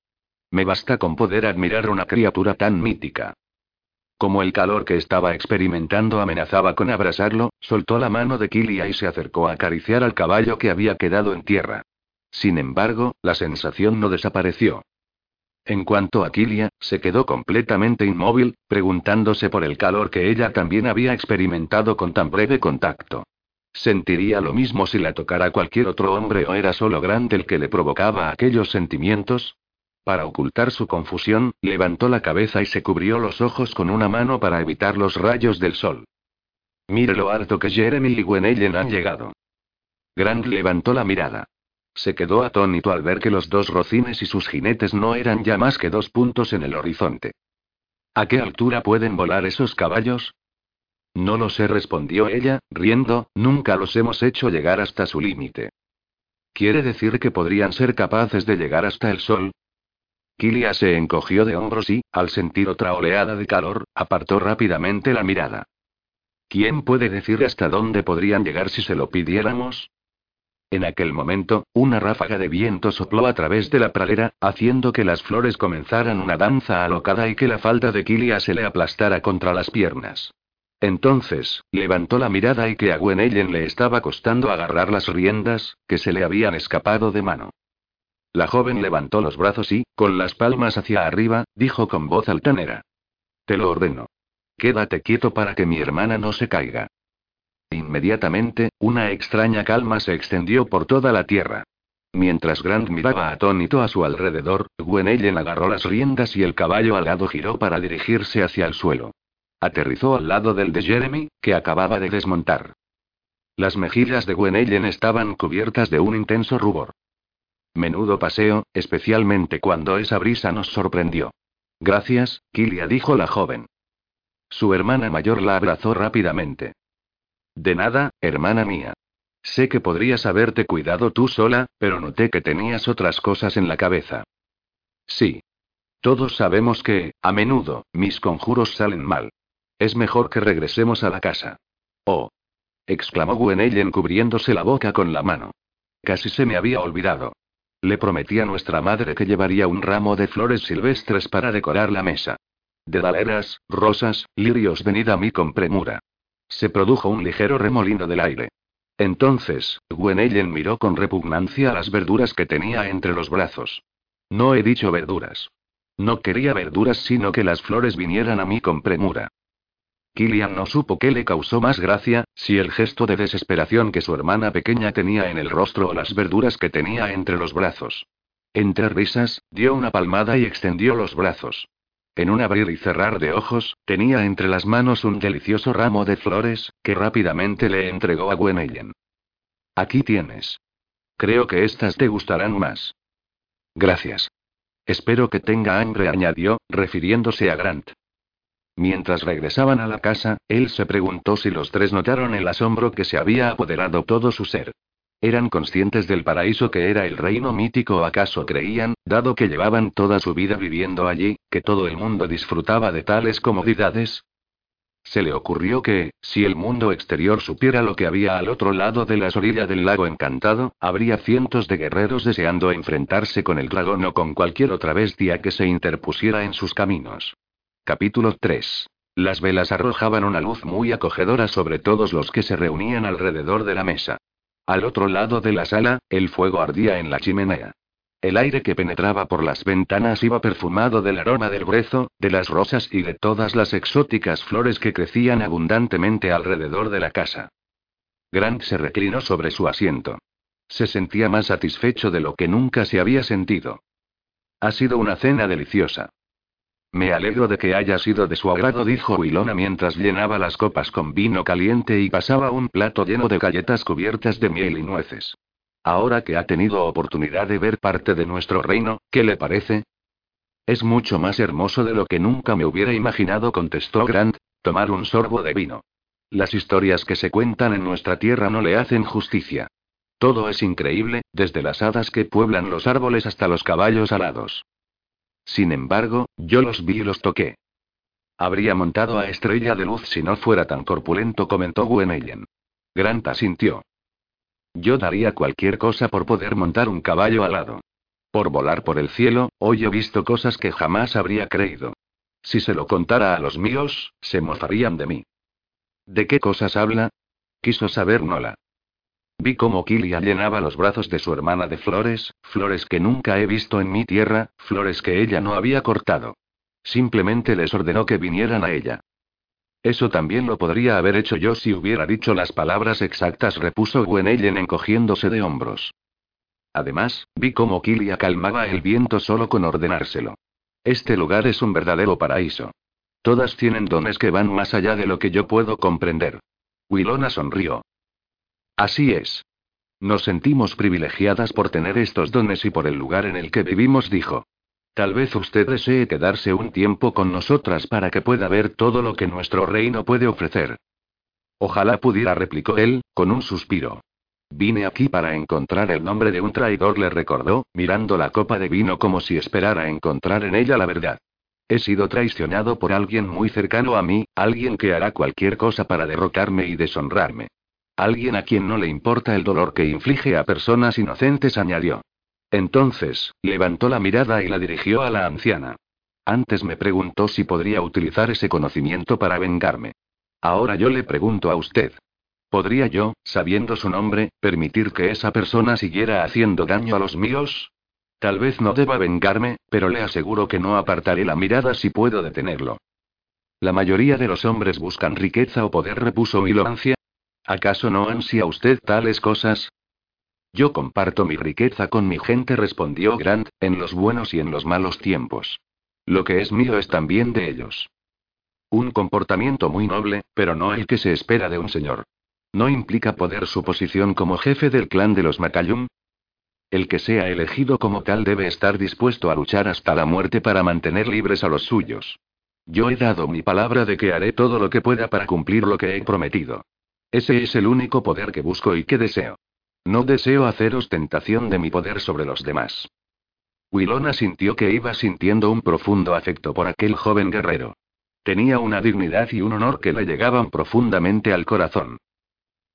Speaker 1: Me basta con poder admirar una criatura tan mítica. Como el calor que estaba experimentando amenazaba con abrasarlo, soltó la mano de Kilia y se acercó a acariciar al caballo que había quedado en tierra. Sin embargo, la sensación no desapareció. En cuanto a Kilia, se quedó completamente inmóvil, preguntándose por el calor que ella también había experimentado con tan breve contacto. ¿Sentiría lo mismo si la tocara cualquier otro hombre o era solo Grant el que le provocaba aquellos sentimientos? Para ocultar su confusión, levantó la cabeza y se cubrió los ojos con una mano para evitar los rayos del sol. Mire lo harto que Jeremy y Gwenellen han llegado. Grant levantó la mirada. Se quedó atónito al ver que los dos rocines y sus jinetes no eran ya más que dos puntos en el horizonte. ¿A qué altura pueden volar esos caballos? No lo sé, respondió ella, riendo, nunca los hemos hecho llegar hasta su límite. ¿Quiere decir que podrían ser capaces de llegar hasta el sol? Kilia se encogió de hombros y, al sentir otra oleada de calor, apartó rápidamente la mirada. ¿Quién puede decir hasta dónde podrían llegar si se lo pidiéramos? En aquel momento, una ráfaga de viento sopló a través de la pradera, haciendo que las flores comenzaran una danza alocada y que la falda de Kilia se le aplastara contra las piernas. Entonces, levantó la mirada y que a Gwenellen le estaba costando agarrar las riendas, que se le habían escapado de mano. La joven levantó los brazos y, con las palmas hacia arriba, dijo con voz altanera. Te lo ordeno. Quédate quieto para que mi hermana no se caiga. Inmediatamente, una extraña calma se extendió por toda la tierra. Mientras Grant miraba atónito a su alrededor, Gwenellen agarró las riendas y el caballo alado giró para dirigirse hacia el suelo. Aterrizó al lado del de Jeremy, que acababa de desmontar. Las mejillas de Gwenellen estaban cubiertas de un intenso rubor. Menudo paseo, especialmente cuando esa brisa nos sorprendió. Gracias, Kilia dijo la joven. Su hermana mayor la abrazó rápidamente. De nada, hermana mía. Sé que podrías haberte cuidado tú sola, pero noté que tenías otras cosas en la cabeza. Sí. Todos sabemos que, a menudo, mis conjuros salen mal. Es mejor que regresemos a la casa. Oh. exclamó Gwenellen cubriéndose la boca con la mano. Casi se me había olvidado. Le prometí a nuestra madre que llevaría un ramo de flores silvestres para decorar la mesa. De daleras, rosas, lirios, venid a mí con premura. Se produjo un ligero remolino del aire. Entonces, Gwenellen miró con repugnancia las verduras que tenía entre los brazos. No he dicho verduras. No quería verduras, sino que las flores vinieran a mí con premura. Killian no supo qué le causó más gracia, si el gesto de desesperación que su hermana pequeña tenía en el rostro o las verduras que tenía entre los brazos. Entre risas, dio una palmada y extendió los brazos. En un abrir y cerrar de ojos, tenía entre las manos un delicioso ramo de flores, que rápidamente le entregó a Gwenellen. Aquí tienes. Creo que estas te gustarán más. Gracias. Espero que tenga hambre, añadió, refiriéndose a Grant. Mientras regresaban a la casa, él se preguntó si los tres notaron el asombro que se había apoderado todo su ser. ¿Eran conscientes del paraíso que era el reino mítico o acaso creían, dado que llevaban toda su vida viviendo allí, que todo el mundo disfrutaba de tales comodidades? Se le ocurrió que, si el mundo exterior supiera lo que había al otro lado de las orillas del lago encantado, habría cientos de guerreros deseando enfrentarse con el dragón o con cualquier otra bestia que se interpusiera en sus caminos. Capítulo 3. Las velas arrojaban una luz muy acogedora sobre todos los que se reunían alrededor de la mesa. Al otro lado de la sala, el fuego ardía en la chimenea. El aire que penetraba por las ventanas iba perfumado del aroma del brezo, de las rosas y de todas las exóticas flores que crecían abundantemente alrededor de la casa. Grant se reclinó sobre su asiento. Se sentía más satisfecho de lo que nunca se había sentido. Ha sido una cena deliciosa. Me alegro de que haya sido de su agrado, dijo Wilona mientras llenaba las copas con vino caliente y pasaba un plato lleno de galletas cubiertas de miel y nueces. Ahora que ha tenido oportunidad de ver parte de nuestro reino, ¿qué le parece? Es mucho más hermoso de lo que nunca me hubiera imaginado, contestó Grant, tomar un sorbo de vino. Las historias que se cuentan en nuestra tierra no le hacen justicia. Todo es increíble, desde las hadas que pueblan los árboles hasta los caballos alados. Sin embargo, yo los vi y los toqué. Habría montado a Estrella de Luz si no fuera tan corpulento, comentó Gwenellen. Grant asintió. Yo daría cualquier cosa por poder montar un caballo alado. Por volar por el cielo, hoy he visto cosas que jamás habría creído. Si se lo contara a los míos, se mofarían de mí. ¿De qué cosas habla? Quiso saber Nola. Vi cómo Kilia llenaba los brazos de su hermana de flores, flores que nunca he visto en mi tierra, flores que ella no había cortado. Simplemente les ordenó que vinieran a ella. Eso también lo podría haber hecho yo si hubiera dicho las palabras exactas, repuso Gwenellen encogiéndose de hombros. Además, vi cómo Kilia calmaba el viento solo con ordenárselo. Este lugar es un verdadero paraíso. Todas tienen dones que van más allá de lo que yo puedo comprender. Wilona sonrió. Así es. Nos sentimos privilegiadas por tener estos dones y por el lugar en el que vivimos, dijo. Tal vez usted desee quedarse un tiempo con nosotras para que pueda ver todo lo que nuestro reino puede ofrecer. Ojalá pudiera, replicó él, con un suspiro. Vine aquí para encontrar el nombre de un traidor, le recordó, mirando la copa de vino como si esperara encontrar en ella la verdad. He sido traicionado por alguien muy cercano a mí, alguien que hará cualquier cosa para derrocarme y deshonrarme. Alguien a quien no le importa el dolor que inflige a personas inocentes, añadió. Entonces, levantó la mirada y la dirigió a la anciana. Antes me preguntó si podría utilizar ese conocimiento para vengarme. Ahora yo le pregunto a usted. ¿Podría yo, sabiendo su nombre, permitir que esa persona siguiera haciendo daño a los míos? Tal vez no deba vengarme, pero le aseguro que no apartaré la mirada si puedo detenerlo. La mayoría de los hombres buscan riqueza o poder, repuso Miloancia, ¿Acaso no ansía usted tales cosas? Yo comparto mi riqueza con mi gente, respondió Grant, en los buenos y en los malos tiempos. Lo que es mío es también de ellos. Un comportamiento muy noble, pero no el que se espera de un señor. ¿No implica poder su posición como jefe del clan de los Macallum? El que sea elegido como tal debe estar dispuesto a luchar hasta la muerte para mantener libres a los suyos. Yo he dado mi palabra de que haré todo lo que pueda para cumplir lo que he prometido. Ese es el único poder que busco y que deseo. No deseo hacer ostentación de mi poder sobre los demás. Wilona sintió que iba sintiendo un profundo afecto por aquel joven guerrero. Tenía una dignidad y un honor que le llegaban profundamente al corazón.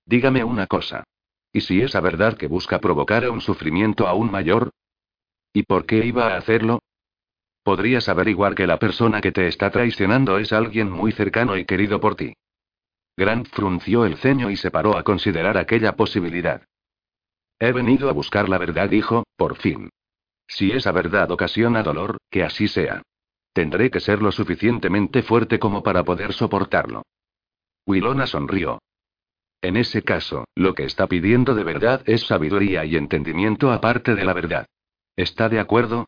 Speaker 1: Dígame una cosa. ¿Y si esa verdad que busca provocar un sufrimiento aún mayor? ¿Y por qué iba a hacerlo? Podrías averiguar que la persona que te está traicionando es alguien muy cercano y querido por ti. Grant frunció el ceño y se paró a considerar aquella posibilidad. He venido a buscar la verdad, dijo, por fin. Si esa verdad ocasiona dolor, que así sea. Tendré que ser lo suficientemente fuerte como para poder soportarlo. Wilona sonrió. En ese caso, lo que está pidiendo de verdad es sabiduría y entendimiento aparte de la verdad. ¿Está de acuerdo?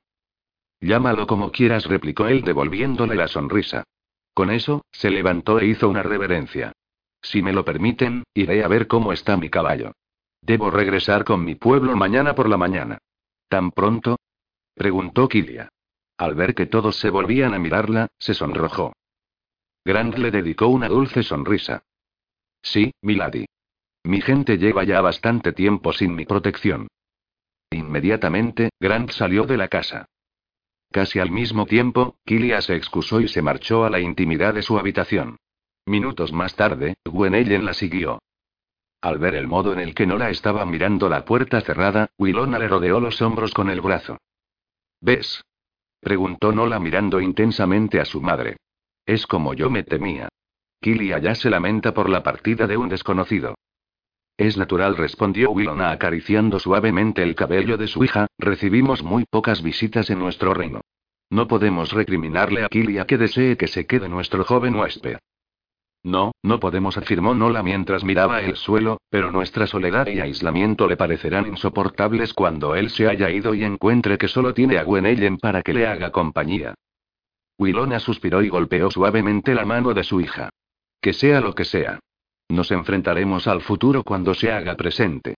Speaker 1: Llámalo como quieras, replicó él devolviéndole la sonrisa. Con eso, se levantó e hizo una reverencia. Si me lo permiten, iré a ver cómo está mi caballo. Debo regresar con mi pueblo mañana por la mañana. ¿Tan pronto? preguntó Kilia. Al ver que todos se volvían a mirarla, se sonrojó. Grant le dedicó una dulce sonrisa. Sí, milady. Mi gente lleva ya bastante tiempo sin mi protección. Inmediatamente, Grant salió de la casa. Casi al mismo tiempo, Kilia se excusó y se marchó a la intimidad de su habitación. Minutos más tarde, Gwenellen la siguió. Al ver el modo en el que Nola estaba mirando la puerta cerrada, Wilona le rodeó los hombros con el brazo. ¿Ves? preguntó Nola mirando intensamente a su madre. Es como yo me temía. Kilia ya se lamenta por la partida de un desconocido. Es natural, respondió Wilona acariciando suavemente el cabello de su hija, recibimos muy pocas visitas en nuestro reino. No podemos recriminarle a Kilia que desee que se quede nuestro joven huésped. No, no podemos, afirmó Nola mientras miraba el suelo, pero nuestra soledad y aislamiento le parecerán insoportables cuando él se haya ido y encuentre que solo tiene a Gwenellen para que le haga compañía. Wilona suspiró y golpeó suavemente la mano de su hija. Que sea lo que sea. Nos enfrentaremos al futuro cuando se haga presente.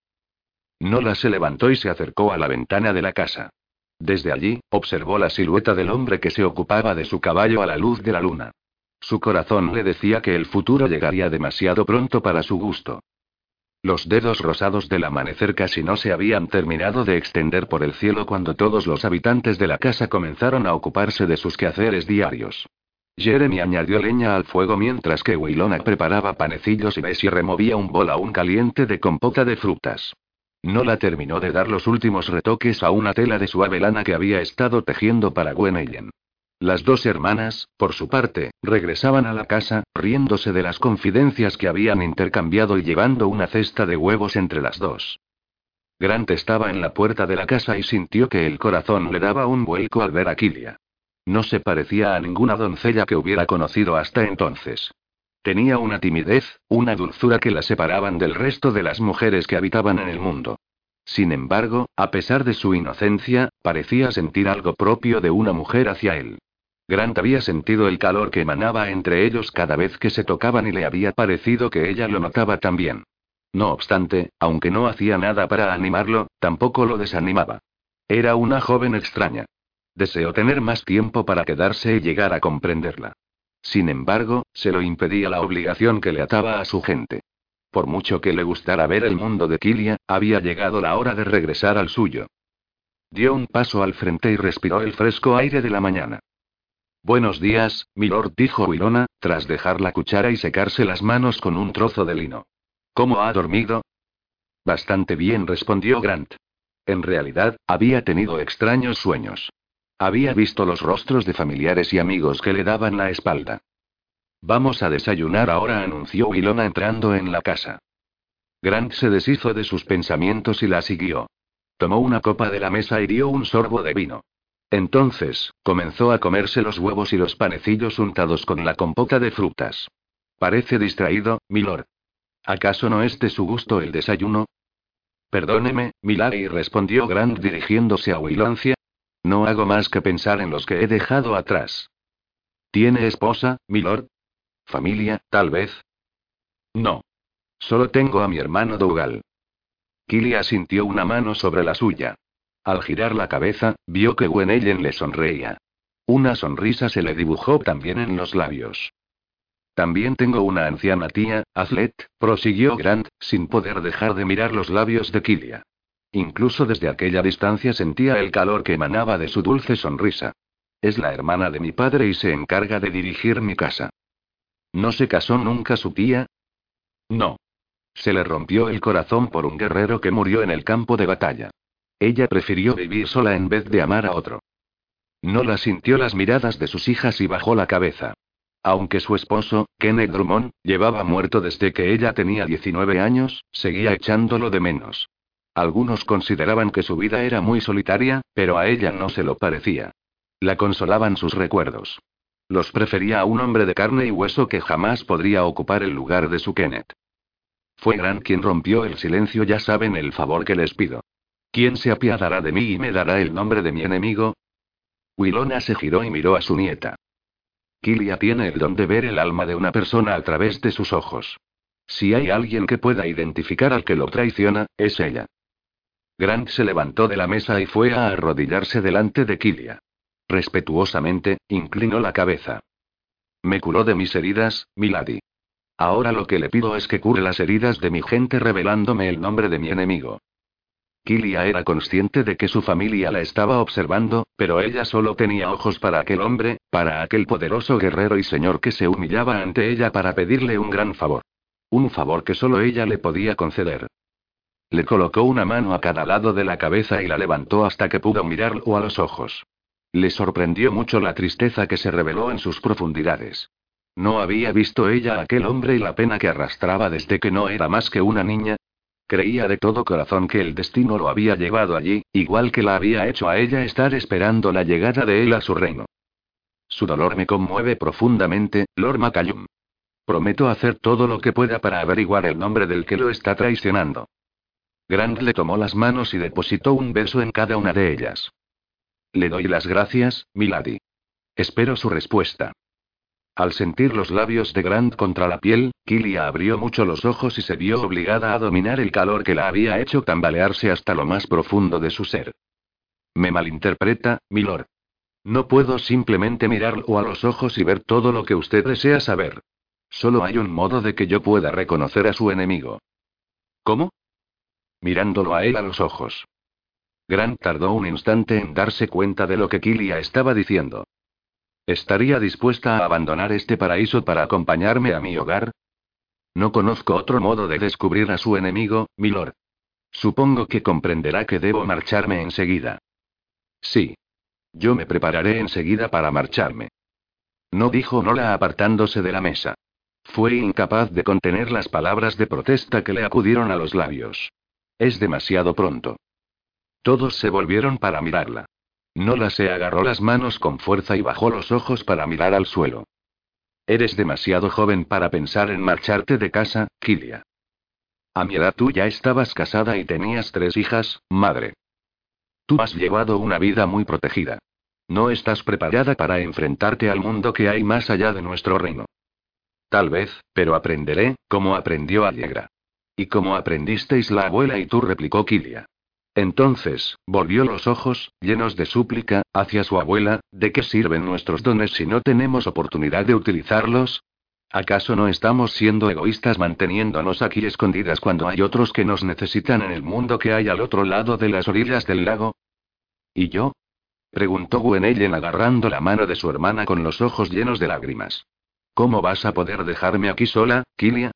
Speaker 1: Nola se levantó y se acercó a la ventana de la casa. Desde allí, observó la silueta del hombre que se ocupaba de su caballo a la luz de la luna. Su corazón le decía que el futuro llegaría demasiado pronto para su gusto. Los dedos rosados del amanecer casi no se habían terminado de extender por el cielo cuando todos los habitantes de la casa comenzaron a ocuparse de sus quehaceres diarios. Jeremy añadió leña al fuego mientras que Wilona preparaba panecillos y Bessie removía un bol aún caliente de compota de frutas. Nola terminó de dar los últimos retoques a una tela de suave lana que había estado tejiendo para Gwenellen. Las dos hermanas, por su parte, regresaban a la casa, riéndose de las confidencias que habían intercambiado y llevando una cesta de huevos entre las dos. Grant estaba en la puerta de la casa y sintió que el corazón le daba un vuelco al ver a Kilia. No se parecía a ninguna doncella que hubiera conocido hasta entonces. Tenía una timidez, una dulzura que la separaban del resto de las mujeres que habitaban en el mundo. Sin embargo, a pesar de su inocencia, parecía sentir algo propio de una mujer hacia él. Grant había sentido el calor que emanaba entre ellos cada vez que se tocaban y le había parecido que ella lo notaba también. No obstante, aunque no hacía nada para animarlo, tampoco lo desanimaba. Era una joven extraña. Deseó tener más tiempo para quedarse y llegar a comprenderla. Sin embargo, se lo impedía la obligación que le ataba a su gente. Por mucho que le gustara ver el mundo de Kilia, había llegado la hora de regresar al suyo. Dio un paso al frente y respiró el fresco aire de la mañana. Buenos días, milord, dijo Wilona, tras dejar la cuchara y secarse las manos con un trozo de lino. ¿Cómo ha dormido? Bastante bien, respondió Grant. En realidad, había tenido extraños sueños. Había visto los rostros de familiares y amigos que le daban la espalda. Vamos a desayunar ahora, anunció Wilona entrando en la casa. Grant se deshizo de sus pensamientos y la siguió. Tomó una copa de la mesa y dio un sorbo de vino. Entonces, comenzó a comerse los huevos y los panecillos untados con la compota de frutas. Parece distraído, milord. ¿Acaso no es de su gusto el desayuno? Perdóneme, Milady respondió Grant dirigiéndose a Wilancia. No hago más que pensar en los que he dejado atrás. ¿Tiene esposa, milord? ¿Familia, tal vez? No. Solo tengo a mi hermano Dougal. Kilia sintió una mano sobre la suya. Al girar la cabeza, vio que Gwenellen le sonreía. Una sonrisa se le dibujó también en los labios. También tengo una anciana tía, Azlet, prosiguió Grant, sin poder dejar de mirar los labios de Kilia. Incluso desde aquella distancia sentía el calor que emanaba de su dulce sonrisa. Es la hermana de mi padre y se encarga de dirigir mi casa. ¿No se casó nunca su tía? No. Se le rompió el corazón por un guerrero que murió en el campo de batalla. Ella prefirió vivir sola en vez de amar a otro. No la sintió las miradas de sus hijas y bajó la cabeza. Aunque su esposo, Kenneth Drummond, llevaba muerto desde que ella tenía 19 años, seguía echándolo de menos. Algunos consideraban que su vida era muy solitaria, pero a ella no se lo parecía. La consolaban sus recuerdos. Los prefería a un hombre de carne y hueso que jamás podría ocupar el lugar de su Kenneth. Fue Grant quien rompió el silencio, ya saben el favor que les pido. ¿Quién se apiadará de mí y me dará el nombre de mi enemigo? Wilona se giró y miró a su nieta. Kilia tiene el don de ver el alma de una persona a través de sus ojos. Si hay alguien que pueda identificar al que lo traiciona, es ella. Grant se levantó de la mesa y fue a arrodillarse delante de Kilia. Respetuosamente, inclinó la cabeza. Me curó de mis heridas, Milady. Ahora lo que le pido es que cure las heridas de mi gente revelándome el nombre de mi enemigo. Kilia era consciente de que su familia la estaba observando, pero ella solo tenía ojos para aquel hombre, para aquel poderoso guerrero y señor que se humillaba ante ella para pedirle un gran favor. Un favor que solo ella le podía conceder. Le colocó una mano a cada lado de la cabeza y la levantó hasta que pudo mirarlo a los ojos. Le sorprendió mucho la tristeza que se reveló en sus profundidades. No había visto ella a aquel hombre y la pena que arrastraba desde que no era más que una niña. Creía de todo corazón que el destino lo había llevado allí, igual que la había hecho a ella estar esperando la llegada de él a su reino. Su dolor me conmueve profundamente, Lord Macallum. Prometo hacer todo lo que pueda para averiguar el nombre del que lo está traicionando. Grant le tomó las manos y depositó un beso en cada una de ellas. Le doy las gracias, Milady. Espero su respuesta. Al sentir los labios de Grant contra la piel, Kilia abrió mucho los ojos y se vio obligada a dominar el calor que la había hecho tambalearse hasta lo más profundo de su ser. Me malinterpreta, milord. No puedo simplemente mirarlo a los ojos y ver todo lo que usted desea saber. Solo hay un modo de que yo pueda reconocer a su enemigo. ¿Cómo? Mirándolo a él a los ojos. Grant tardó un instante en darse cuenta de lo que Kilia estaba diciendo. ¿Estaría dispuesta a abandonar este paraíso para acompañarme a mi hogar? No conozco otro modo de descubrir a su enemigo, milord. Supongo que comprenderá que debo marcharme enseguida. Sí. Yo me prepararé enseguida para marcharme. No dijo Nola apartándose de la mesa. Fue incapaz de contener las palabras de protesta que le acudieron a los labios. Es demasiado pronto. Todos se volvieron para mirarla. Nola se agarró las manos con fuerza y bajó los ojos para mirar al suelo. Eres demasiado joven para pensar en marcharte de casa, Kilia. A mi edad tú ya estabas casada y tenías tres hijas, madre. Tú has llevado una vida muy protegida. No estás preparada para enfrentarte al mundo que hay más allá de nuestro reino. Tal vez, pero aprenderé, como aprendió Allegra. Y como aprendisteis la abuela y tú, replicó Kilia. Entonces, volvió los ojos, llenos de súplica, hacia su abuela, ¿de qué sirven nuestros dones si no tenemos oportunidad de utilizarlos? ¿Acaso no estamos siendo egoístas manteniéndonos aquí escondidas cuando hay otros que nos necesitan en el mundo que hay al otro lado de las orillas del lago? ¿Y yo? preguntó Gwenellen agarrando la mano de su hermana con los ojos llenos de lágrimas. ¿Cómo vas a poder dejarme aquí sola, Kilia?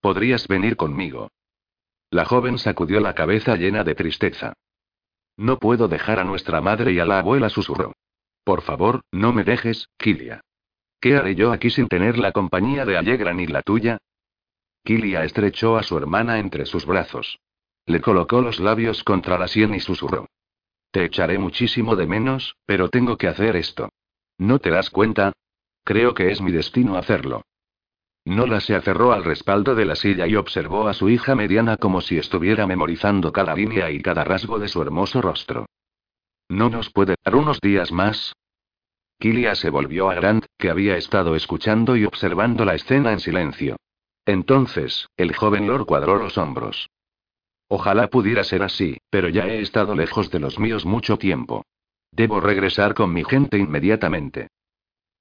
Speaker 1: Podrías venir conmigo. La joven sacudió la cabeza llena de tristeza. No puedo dejar a nuestra madre y a la abuela, susurró. Por favor, no me dejes, Kilia. ¿Qué haré yo aquí sin tener la compañía de Allegra ni la tuya? Kilia estrechó a su hermana entre sus brazos. Le colocó los labios contra la sien y susurró. Te echaré muchísimo de menos, pero tengo que hacer esto. ¿No te das cuenta? Creo que es mi destino hacerlo. Nola se aferró al respaldo de la silla y observó a su hija mediana como si estuviera memorizando cada línea y cada rasgo de su hermoso rostro. ¿No nos puede dar unos días más? Kilia se volvió a Grant, que había estado escuchando y observando la escena en silencio. Entonces, el joven Lord cuadró los hombros. Ojalá pudiera ser así, pero ya he estado lejos de los míos mucho tiempo. Debo regresar con mi gente inmediatamente.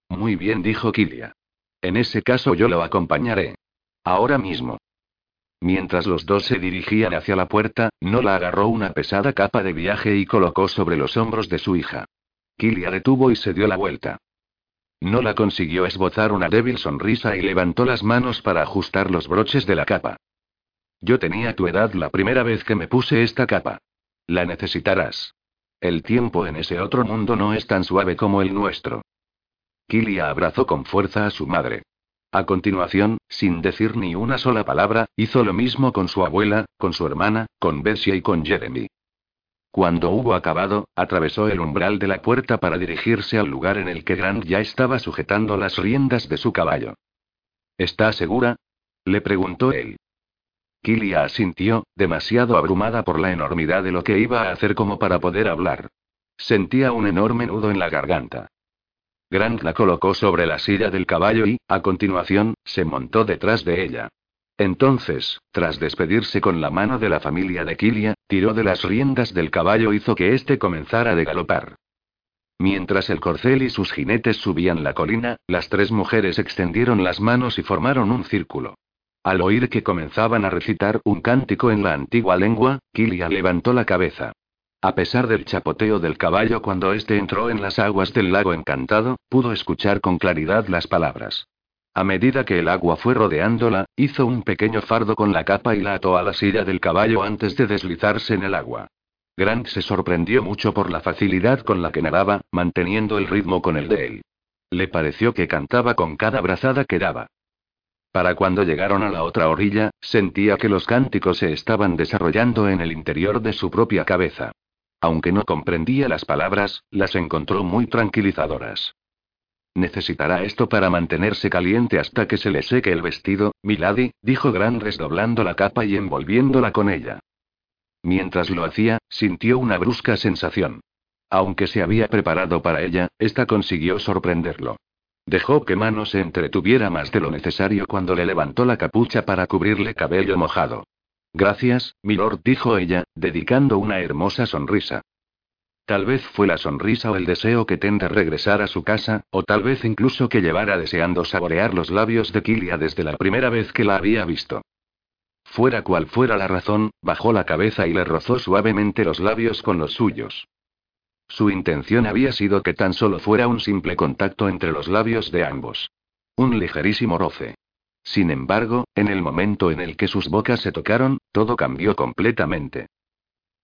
Speaker 1: Muy bien, dijo Kilia. En ese caso yo lo acompañaré. Ahora mismo. Mientras los dos se dirigían hacia la puerta, Nola agarró una pesada capa de viaje y colocó sobre los hombros de su hija. Kilia detuvo y se dio la vuelta. Nola consiguió esbozar una débil sonrisa y levantó las manos para ajustar los broches de la capa. Yo tenía tu edad la primera vez que me puse esta capa. La necesitarás. El tiempo en ese otro mundo no es tan suave como el nuestro. Kilia abrazó con fuerza a su madre. A continuación, sin decir ni una sola palabra, hizo lo mismo con su abuela, con su hermana, con Bessie y con Jeremy. Cuando hubo acabado, atravesó el umbral de la puerta para dirigirse al lugar en el que Grant ya estaba sujetando las riendas de su caballo. ¿Está segura? le preguntó él. Kilia asintió, demasiado abrumada por la enormidad de lo que iba a hacer como para poder hablar. Sentía un enorme nudo en la garganta. Grant la colocó sobre la silla del caballo y, a continuación, se montó detrás de ella. Entonces, tras despedirse con la mano de la familia de Kilia, tiró de las riendas del caballo e hizo que éste comenzara a galopar. Mientras el corcel y sus jinetes subían la colina, las tres mujeres extendieron las manos y formaron un círculo. Al oír que comenzaban a recitar un cántico en la antigua lengua, Kilia levantó la cabeza. A pesar del chapoteo del caballo cuando éste entró en las aguas del lago encantado, pudo escuchar con claridad las palabras. A medida que el agua fue rodeándola, hizo un pequeño fardo con la capa y la ató a la silla del caballo antes de deslizarse en el agua. Grant se sorprendió mucho por la facilidad con la que nadaba, manteniendo el ritmo con el de él. Le pareció que cantaba con cada brazada que daba. Para cuando llegaron a la otra orilla, sentía que los cánticos se estaban desarrollando en el interior de su propia cabeza. Aunque no comprendía las palabras, las encontró muy tranquilizadoras. Necesitará esto para mantenerse caliente hasta que se le seque el vestido, Milady, dijo Gran desdoblando la capa y envolviéndola con ella. Mientras lo hacía, sintió una brusca sensación. Aunque se había preparado para ella, esta consiguió sorprenderlo. Dejó que Mano se entretuviera más de lo necesario cuando le levantó la capucha para cubrirle cabello mojado. Gracias, milord, dijo ella, dedicando una hermosa sonrisa. Tal vez fue la sonrisa o el deseo que tende regresar a su casa, o tal vez incluso que llevara deseando saborear los labios de Kilia desde la primera vez que la había visto. Fuera cual fuera la razón, bajó la cabeza y le rozó suavemente los labios con los suyos. Su intención había sido que tan solo fuera un simple contacto entre los labios de ambos. Un ligerísimo roce. Sin embargo, en el momento en el que sus bocas se tocaron, todo cambió completamente.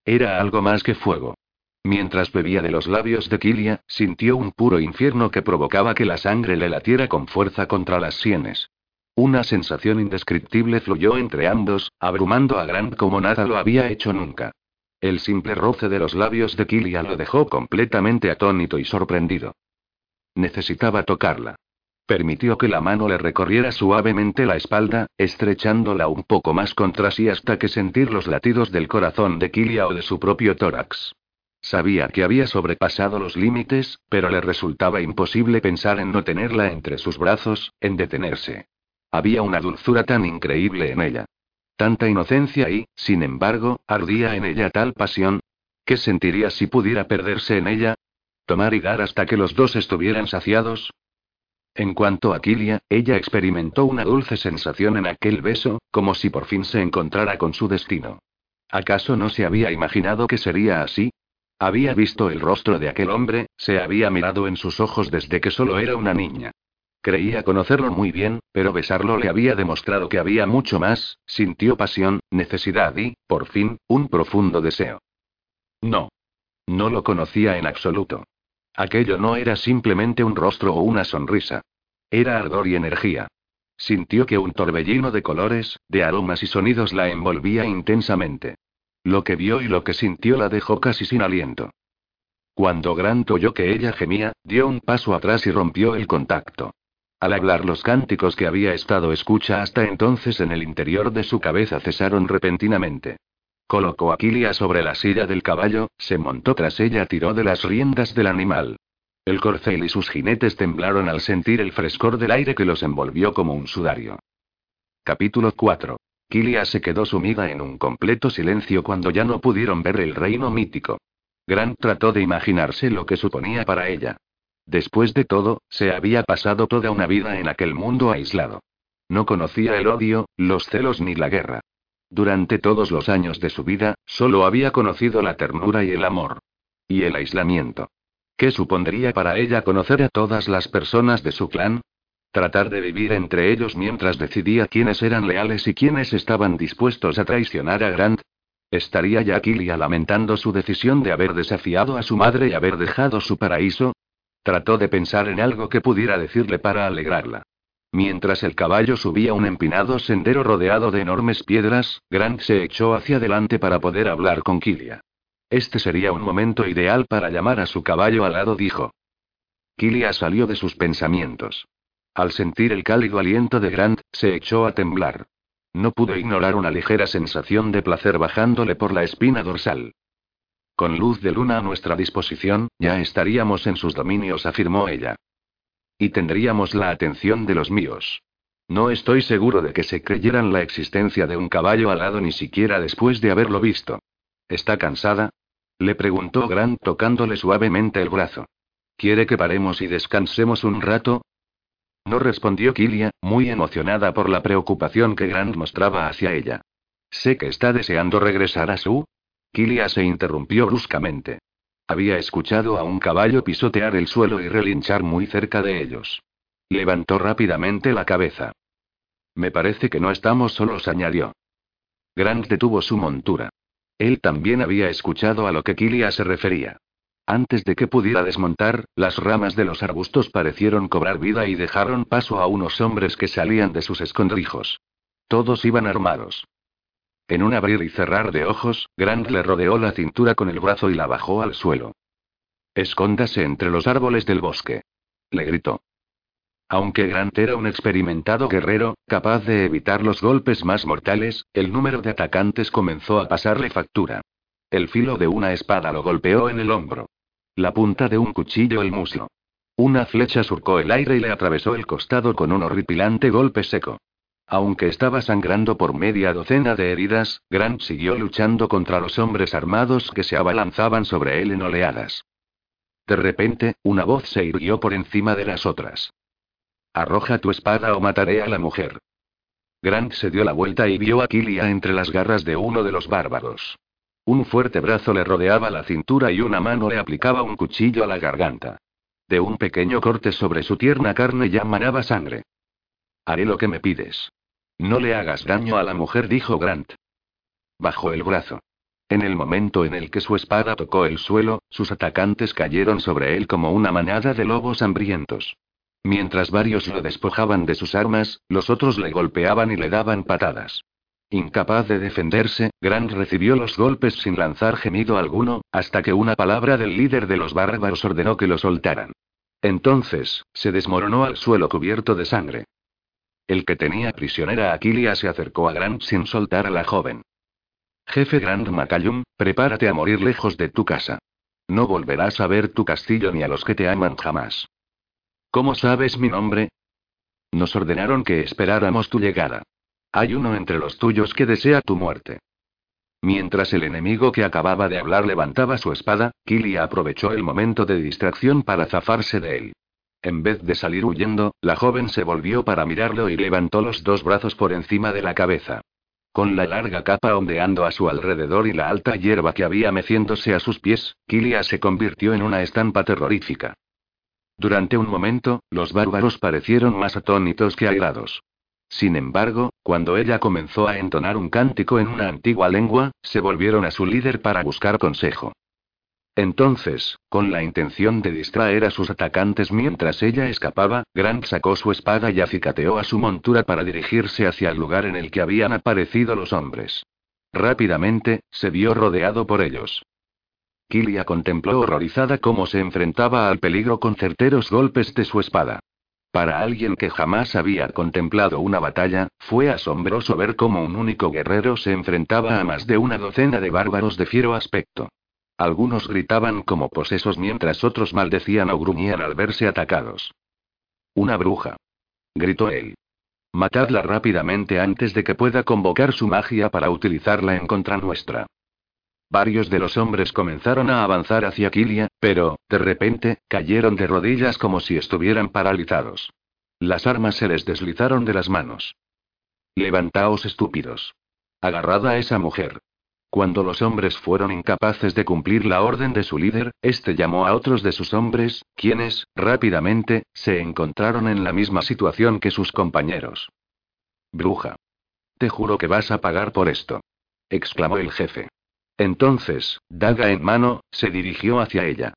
Speaker 1: Era algo más que fuego. Mientras bebía de los labios de Kilia, sintió un puro infierno que provocaba que la sangre le latiera con fuerza contra las sienes. Una sensación indescriptible fluyó entre ambos, abrumando a Grant como nada lo había hecho nunca. El simple roce de los labios de Kilia lo dejó completamente atónito y sorprendido. Necesitaba tocarla. Permitió que la mano le recorriera suavemente la espalda, estrechándola un poco más contra sí hasta que sentir los latidos del corazón de Kilia o de su propio tórax. Sabía que había sobrepasado los límites, pero le resultaba imposible pensar en no tenerla entre sus brazos, en detenerse. Había una dulzura tan increíble en ella. Tanta inocencia y, sin embargo, ardía en ella tal pasión. ¿Qué sentiría si pudiera perderse en ella? ¿Tomar y dar hasta que los dos estuvieran saciados? En cuanto a Kilia, ella experimentó una dulce sensación en aquel beso, como si por fin se encontrara con su destino. ¿Acaso no se había imaginado que sería así? Había visto el rostro de aquel hombre, se había mirado en sus ojos desde que solo era una niña. Creía conocerlo muy bien, pero besarlo le había demostrado que había mucho más, sintió pasión, necesidad y, por fin, un profundo deseo. No. No lo conocía en absoluto. Aquello no era simplemente un rostro o una sonrisa. Era ardor y energía. Sintió que un torbellino de colores, de aromas y sonidos la envolvía intensamente. Lo que vio y lo que sintió la dejó casi sin aliento. Cuando Grant oyó que ella gemía, dio un paso atrás y rompió el contacto. Al hablar los cánticos que había estado escucha hasta entonces en el interior de su cabeza cesaron repentinamente. Colocó a Kilia sobre la silla del caballo, se montó tras ella, tiró de las riendas del animal. El corcel y sus jinetes temblaron al sentir el frescor del aire que los envolvió como un sudario. Capítulo 4. Kilia se quedó sumida en un completo silencio cuando ya no pudieron ver el reino mítico. Grant trató de imaginarse lo que suponía para ella. Después de todo, se había pasado toda una vida en aquel mundo aislado. No conocía el odio, los celos ni la guerra. Durante todos los años de su vida, solo había conocido la ternura y el amor. Y el aislamiento. ¿Qué supondría para ella conocer a todas las personas de su clan? Tratar de vivir entre ellos mientras decidía quiénes eran leales y quiénes estaban dispuestos a traicionar a Grant. ¿Estaría ya Kilia lamentando su decisión de haber desafiado a su madre y haber dejado su paraíso? Trató de pensar en algo que pudiera decirle para alegrarla. Mientras el caballo subía un empinado sendero rodeado de enormes piedras, Grant se echó hacia adelante para poder hablar con Kilia. Este sería un momento ideal para llamar a su caballo al lado, dijo. Kilia salió de sus pensamientos. Al sentir el cálido aliento de Grant, se echó a temblar. No pudo ignorar una ligera sensación de placer bajándole por la espina dorsal. Con luz de luna a nuestra disposición, ya estaríamos en sus dominios, afirmó ella. Y tendríamos la atención de los míos. No estoy seguro de que se creyeran la existencia de un caballo alado ni siquiera después de haberlo visto. ¿Está cansada? Le preguntó Grant tocándole suavemente el brazo. ¿Quiere que paremos y descansemos un rato? No respondió Kilia, muy emocionada por la preocupación que Grant mostraba hacia ella. Sé que está deseando regresar a su. Kilia se interrumpió bruscamente. Había escuchado a un caballo pisotear el suelo y relinchar muy cerca de ellos. Levantó rápidamente la cabeza. Me parece que no estamos solos, añadió. Grant detuvo su montura. Él también había escuchado a lo que Kilia se refería. Antes de que pudiera desmontar, las ramas de los arbustos parecieron cobrar vida y dejaron paso a unos hombres que salían de sus escondrijos. Todos iban armados. En un abrir y cerrar de ojos, Grant le rodeó la cintura con el brazo y la bajó al suelo. Escóndase entre los árboles del bosque. Le gritó. Aunque Grant era un experimentado guerrero, capaz de evitar los golpes más mortales, el número de atacantes comenzó a pasarle factura. El filo de una espada lo golpeó en el hombro. La punta de un cuchillo el muslo. Una flecha surcó el aire y le atravesó el costado con un horripilante golpe seco. Aunque estaba sangrando por media docena de heridas, Grant siguió luchando contra los hombres armados que se abalanzaban sobre él en oleadas. De repente, una voz se irguió por encima de las otras. Arroja tu espada o mataré a la mujer. Grant se dio la vuelta y vio a Kilia entre las garras de uno de los bárbaros. Un fuerte brazo le rodeaba la cintura y una mano le aplicaba un cuchillo a la garganta. De un pequeño corte sobre su tierna carne ya manaba sangre. Haré lo que me pides. No le hagas daño a la mujer, dijo Grant. Bajó el brazo. En el momento en el que su espada tocó el suelo, sus atacantes cayeron sobre él como una manada de lobos hambrientos. Mientras varios lo despojaban de sus armas, los otros le golpeaban y le daban patadas. Incapaz de defenderse, Grant recibió los golpes sin lanzar gemido alguno, hasta que una palabra del líder de los bárbaros ordenó que lo soltaran. Entonces, se desmoronó al suelo cubierto de sangre. El que tenía prisionera a Kilia se acercó a Grant sin soltar a la joven. Jefe Grant Macallum, prepárate a morir lejos de tu casa. No volverás a ver tu castillo ni a los que te aman jamás. ¿Cómo sabes mi nombre? Nos ordenaron que esperáramos tu llegada. Hay uno entre los tuyos que desea tu muerte. Mientras el enemigo que acababa de hablar levantaba su espada, Kilia aprovechó el momento de distracción para zafarse de él. En vez de salir huyendo, la joven se volvió para mirarlo y levantó los dos brazos por encima de la cabeza. Con la larga capa ondeando a su alrededor y la alta hierba que había meciéndose a sus pies, Kilia se convirtió en una estampa terrorífica. Durante un momento, los bárbaros parecieron más atónitos que airados. Sin embargo, cuando ella comenzó a entonar un cántico en una antigua lengua, se volvieron a su líder para buscar consejo. Entonces, con la intención de distraer a sus atacantes mientras ella escapaba, Grant sacó su espada y acicateó a su montura para dirigirse hacia el lugar en el que habían aparecido los hombres. Rápidamente, se vio rodeado por ellos. Kilia contempló horrorizada cómo se enfrentaba al peligro con certeros golpes de su espada. Para alguien que jamás había contemplado una batalla, fue asombroso ver cómo un único guerrero se enfrentaba a más de una docena de bárbaros de fiero aspecto. Algunos gritaban como posesos mientras otros maldecían o gruñían al verse atacados. Una bruja. Gritó él. Matadla rápidamente antes de que pueda convocar su magia para utilizarla en contra nuestra. Varios de los hombres comenzaron a avanzar hacia Kilia, pero, de repente, cayeron de rodillas como si estuvieran paralizados. Las armas se les deslizaron de las manos. Levantaos estúpidos. Agarrad a esa mujer. Cuando los hombres fueron incapaces de cumplir la orden de su líder, este llamó a otros de sus hombres, quienes, rápidamente, se encontraron en la misma situación que sus compañeros. Bruja. Te juro que vas a pagar por esto. exclamó el jefe. Entonces, daga en mano, se dirigió hacia ella.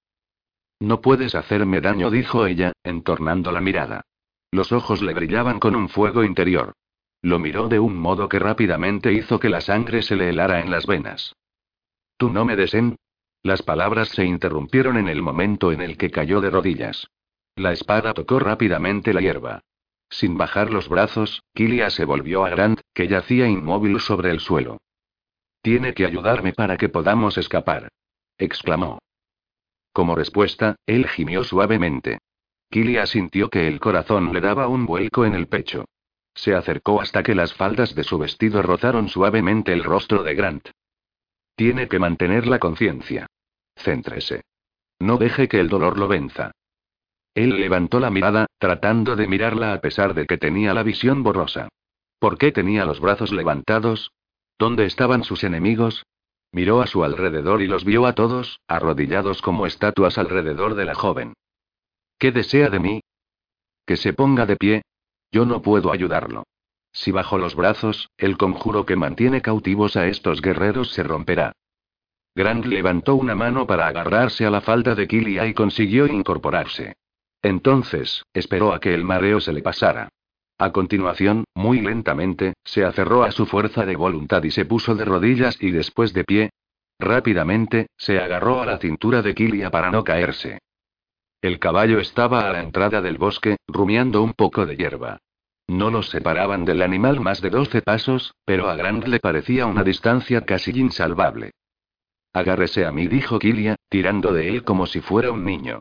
Speaker 1: No puedes hacerme daño, dijo ella, entornando la mirada. Los ojos le brillaban con un fuego interior. Lo miró de un modo que rápidamente hizo que la sangre se le helara en las venas. ¿Tú no me desen? Las palabras se interrumpieron en el momento en el que cayó de rodillas. La espada tocó rápidamente la hierba. Sin bajar los brazos, Kilia se volvió a Grant, que yacía inmóvil sobre el suelo. Tiene que ayudarme para que podamos escapar. exclamó. Como respuesta, él gimió suavemente. Kilia sintió que el corazón le daba un vuelco en el pecho. Se acercó hasta que las faldas de su vestido rozaron suavemente el rostro de Grant. Tiene que mantener la conciencia. Céntrese. No deje que el dolor lo venza. Él levantó la mirada, tratando de mirarla a pesar de que tenía la visión borrosa. ¿Por qué tenía los brazos levantados? ¿Dónde estaban sus enemigos? Miró a su alrededor y los vio a todos, arrodillados como estatuas alrededor de la joven. ¿Qué desea de mí? Que se ponga de pie. Yo no puedo ayudarlo. Si bajo los brazos, el conjuro que mantiene cautivos a estos guerreros se romperá. Grant levantó una mano para agarrarse a la falda de Kilia y consiguió incorporarse. Entonces, esperó a que el mareo se le pasara. A continuación, muy lentamente, se aferró a su fuerza de voluntad y se puso de rodillas y después de pie. Rápidamente, se agarró a la cintura de Kilia para no caerse. El caballo estaba a la entrada del bosque, rumiando un poco de hierba. No los separaban del animal más de doce pasos, pero a Grant le parecía una distancia casi insalvable. Agárrese a mí, dijo Kilia, tirando de él como si fuera un niño.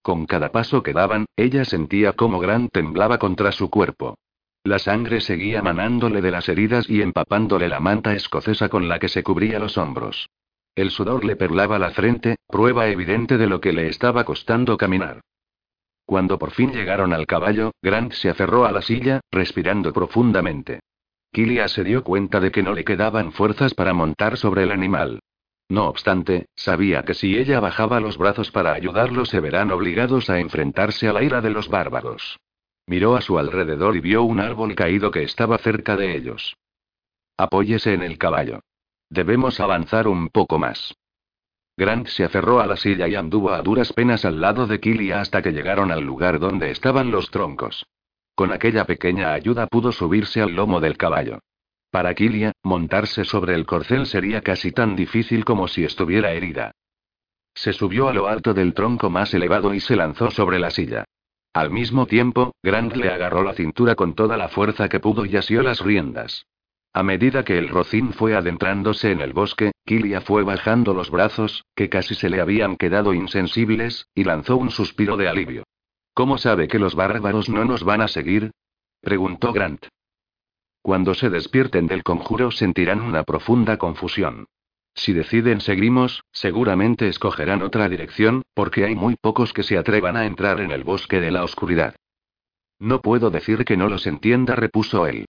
Speaker 1: Con cada paso que daban, ella sentía cómo Grant temblaba contra su cuerpo. La sangre seguía manándole de las heridas y empapándole la manta escocesa con la que se cubría los hombros. El sudor le perlaba la frente, prueba evidente de lo que le estaba costando caminar. Cuando por fin llegaron al caballo, Grant se aferró a la silla, respirando profundamente. Kilia se dio cuenta de que no le quedaban fuerzas para montar sobre el animal. No obstante, sabía que si ella bajaba los brazos para ayudarlo se verán obligados a enfrentarse a la ira de los bárbaros. Miró a su alrededor y vio un árbol caído que estaba cerca de ellos. Apóyese en el caballo. Debemos avanzar un poco más. Grant se aferró a la silla y anduvo a duras penas al lado de Kilia hasta que llegaron al lugar donde estaban los troncos. Con aquella pequeña ayuda pudo subirse al lomo del caballo. Para Kilia, montarse sobre el corcel sería casi tan difícil como si estuviera herida. Se subió a lo alto del tronco más elevado y se lanzó sobre la silla. Al mismo tiempo, Grant le agarró la cintura con toda la fuerza que pudo y asió las riendas. A medida que el rocín fue adentrándose en el bosque, Kilia fue bajando los brazos, que casi se le habían quedado insensibles, y lanzó un suspiro de alivio. ¿Cómo sabe que los bárbaros no nos van a seguir? preguntó Grant. Cuando se despierten del conjuro sentirán una profunda confusión. Si deciden seguimos, seguramente escogerán otra dirección, porque hay muy pocos que se atrevan a entrar en el bosque de la oscuridad. No puedo decir que no los entienda, repuso él.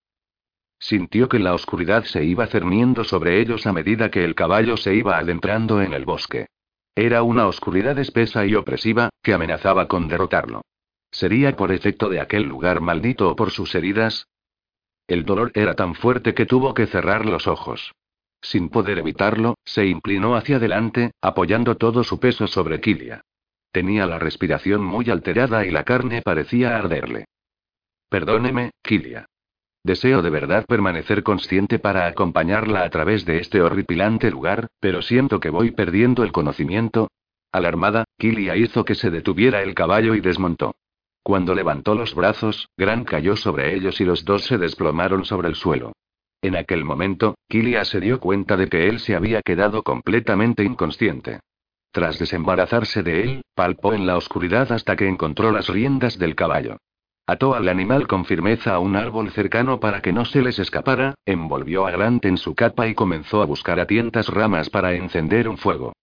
Speaker 1: Sintió que la oscuridad se iba cerniendo sobre ellos a medida que el caballo se iba adentrando en el bosque. Era una oscuridad espesa y opresiva, que amenazaba con derrotarlo. ¿Sería por efecto de aquel lugar maldito o por sus heridas? El dolor era tan fuerte que tuvo que cerrar los ojos. Sin poder evitarlo, se inclinó hacia adelante, apoyando todo su peso sobre Kilia. Tenía la respiración muy alterada y la carne parecía arderle. Perdóneme, Kilia. Deseo de verdad permanecer consciente para acompañarla a través de este horripilante lugar, pero siento que voy perdiendo el conocimiento. Alarmada, Kilia hizo que se detuviera el caballo y desmontó. Cuando levantó los brazos, Grant cayó sobre ellos y los dos se desplomaron sobre el suelo. En aquel momento, Kilia se dio cuenta de que él se había quedado completamente inconsciente. Tras desembarazarse de él, palpó en la oscuridad hasta que encontró las riendas del caballo. Ató al animal con firmeza a un árbol cercano para que no se les escapara, envolvió a Grant en su capa y comenzó a buscar a tientas ramas para encender un fuego.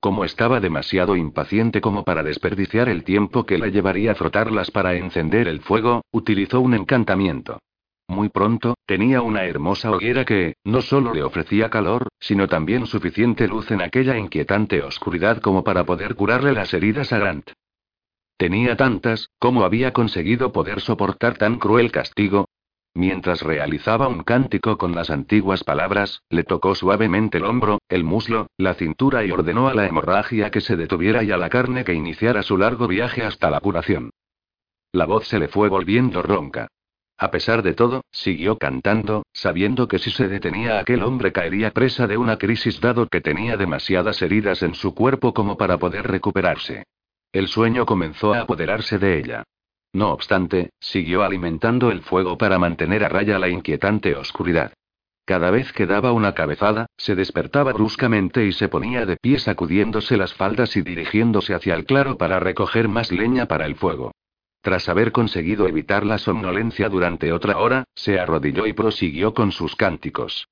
Speaker 1: Como estaba demasiado impaciente como para desperdiciar el tiempo que le llevaría a frotarlas para encender el fuego, utilizó un encantamiento. Muy pronto, tenía una hermosa hoguera que, no solo le ofrecía calor, sino también suficiente luz en aquella inquietante oscuridad como para poder curarle las heridas a Grant. Tenía tantas, ¿cómo había conseguido poder soportar tan cruel castigo? Mientras realizaba un cántico con las antiguas palabras, le tocó suavemente el hombro, el muslo, la cintura y ordenó a la hemorragia que se detuviera y a la carne que iniciara su largo viaje hasta la curación. La voz se le fue volviendo ronca. A pesar de todo, siguió cantando, sabiendo que si se detenía aquel hombre caería presa de una crisis dado que tenía demasiadas heridas en su cuerpo como para poder recuperarse. El sueño comenzó a apoderarse de ella. No obstante, siguió alimentando el fuego para mantener a raya la inquietante oscuridad. Cada vez que daba una cabezada, se despertaba bruscamente y se ponía de pie sacudiéndose las faldas y dirigiéndose hacia el claro para recoger más leña para el fuego. Tras haber conseguido evitar la somnolencia durante otra hora, se arrodilló y prosiguió con sus cánticos.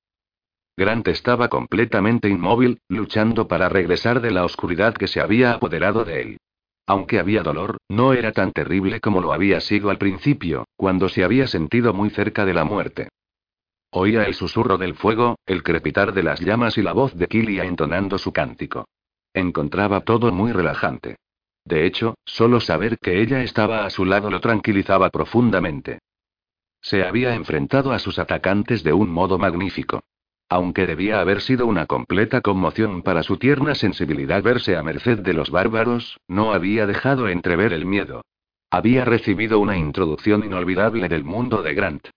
Speaker 1: Grant estaba completamente inmóvil, luchando para regresar de la oscuridad que se había apoderado de él. Aunque había dolor, no era tan terrible como lo había sido al principio, cuando se había sentido muy cerca de la muerte. Oía el susurro del fuego, el crepitar de las llamas y la voz de Kilia entonando su cántico. Encontraba todo muy relajante. De hecho, solo saber que ella estaba a su lado lo tranquilizaba profundamente. Se había enfrentado a sus atacantes de un modo magnífico. Aunque debía haber sido una completa conmoción para su tierna sensibilidad verse a merced de los bárbaros, no había dejado entrever el miedo. Había recibido una introducción inolvidable del mundo de Grant.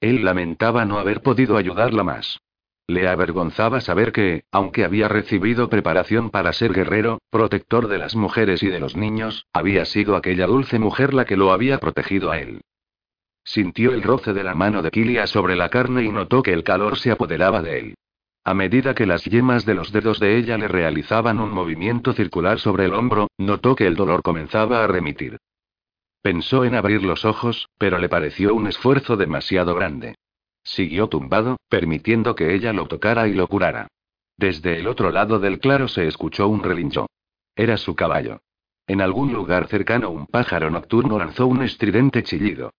Speaker 1: Él lamentaba no haber podido ayudarla más. Le avergonzaba saber que, aunque había recibido preparación para ser guerrero, protector de las mujeres y de los niños, había sido aquella dulce mujer la que lo había protegido a él. Sintió el roce de la mano de Kilia sobre la carne y notó que el calor se apoderaba de él. A medida que las yemas de los dedos de ella le realizaban un movimiento circular sobre el hombro, notó que el dolor comenzaba a remitir. Pensó en abrir los ojos, pero le pareció un esfuerzo demasiado grande. Siguió tumbado, permitiendo que ella lo tocara y lo curara. Desde el otro lado del claro se escuchó un relincho. Era su caballo. En algún lugar cercano un pájaro nocturno lanzó un estridente chillido.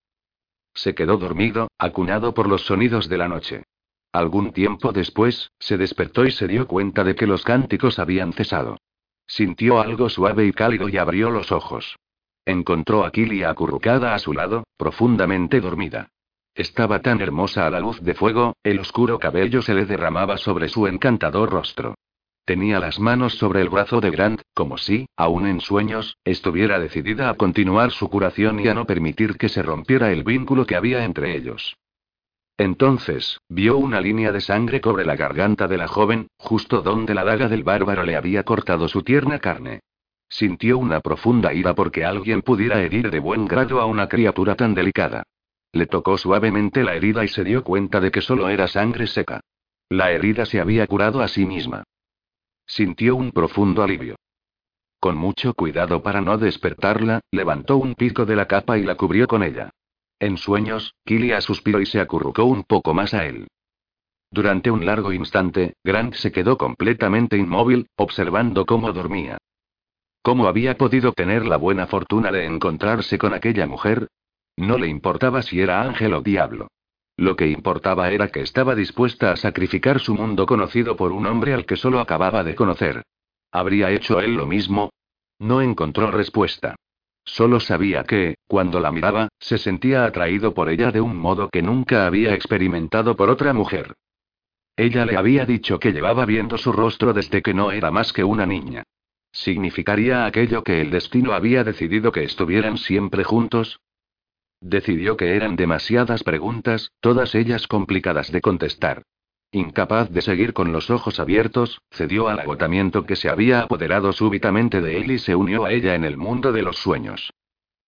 Speaker 1: Se quedó dormido, acuñado por los sonidos de la noche. Algún tiempo después, se despertó y se dio cuenta de que los cánticos habían cesado. Sintió algo suave y cálido y abrió los ojos. Encontró a Kilia acurrucada a su lado, profundamente dormida. Estaba tan hermosa a la luz de fuego, el oscuro cabello se le derramaba sobre su encantador rostro. Tenía las manos sobre el brazo de Grant, como si, aún en sueños, estuviera decidida a continuar su curación y a no permitir que se rompiera el vínculo que había entre ellos. Entonces, vio una línea de sangre sobre la garganta de la joven, justo donde la daga del bárbaro le había cortado su tierna carne. Sintió una profunda ira porque alguien pudiera herir de buen grado a una criatura tan delicada. Le tocó suavemente la herida y se dio cuenta de que solo era sangre seca. La herida se había curado a sí misma. Sintió un profundo alivio. Con mucho cuidado para no despertarla, levantó un pico de la capa y la cubrió con ella. En sueños, Kilia suspiró y se acurrucó un poco más a él. Durante un largo instante, Grant se quedó completamente inmóvil, observando cómo dormía. ¿Cómo había podido tener la buena fortuna de encontrarse con aquella mujer? No le importaba si era ángel o diablo. Lo que importaba era que estaba dispuesta a sacrificar su mundo conocido por un hombre al que solo acababa de conocer. ¿Habría hecho él lo mismo? No encontró respuesta. Solo sabía que, cuando la miraba, se sentía atraído por ella de un modo que nunca había experimentado por otra mujer. Ella le había dicho que llevaba viendo su rostro desde que no era más que una niña. ¿Significaría aquello que el destino había decidido que estuvieran siempre juntos? Decidió que eran demasiadas preguntas, todas ellas complicadas de contestar. Incapaz de seguir con los ojos abiertos, cedió al agotamiento que se había apoderado súbitamente de él y se unió a ella en el mundo de los sueños.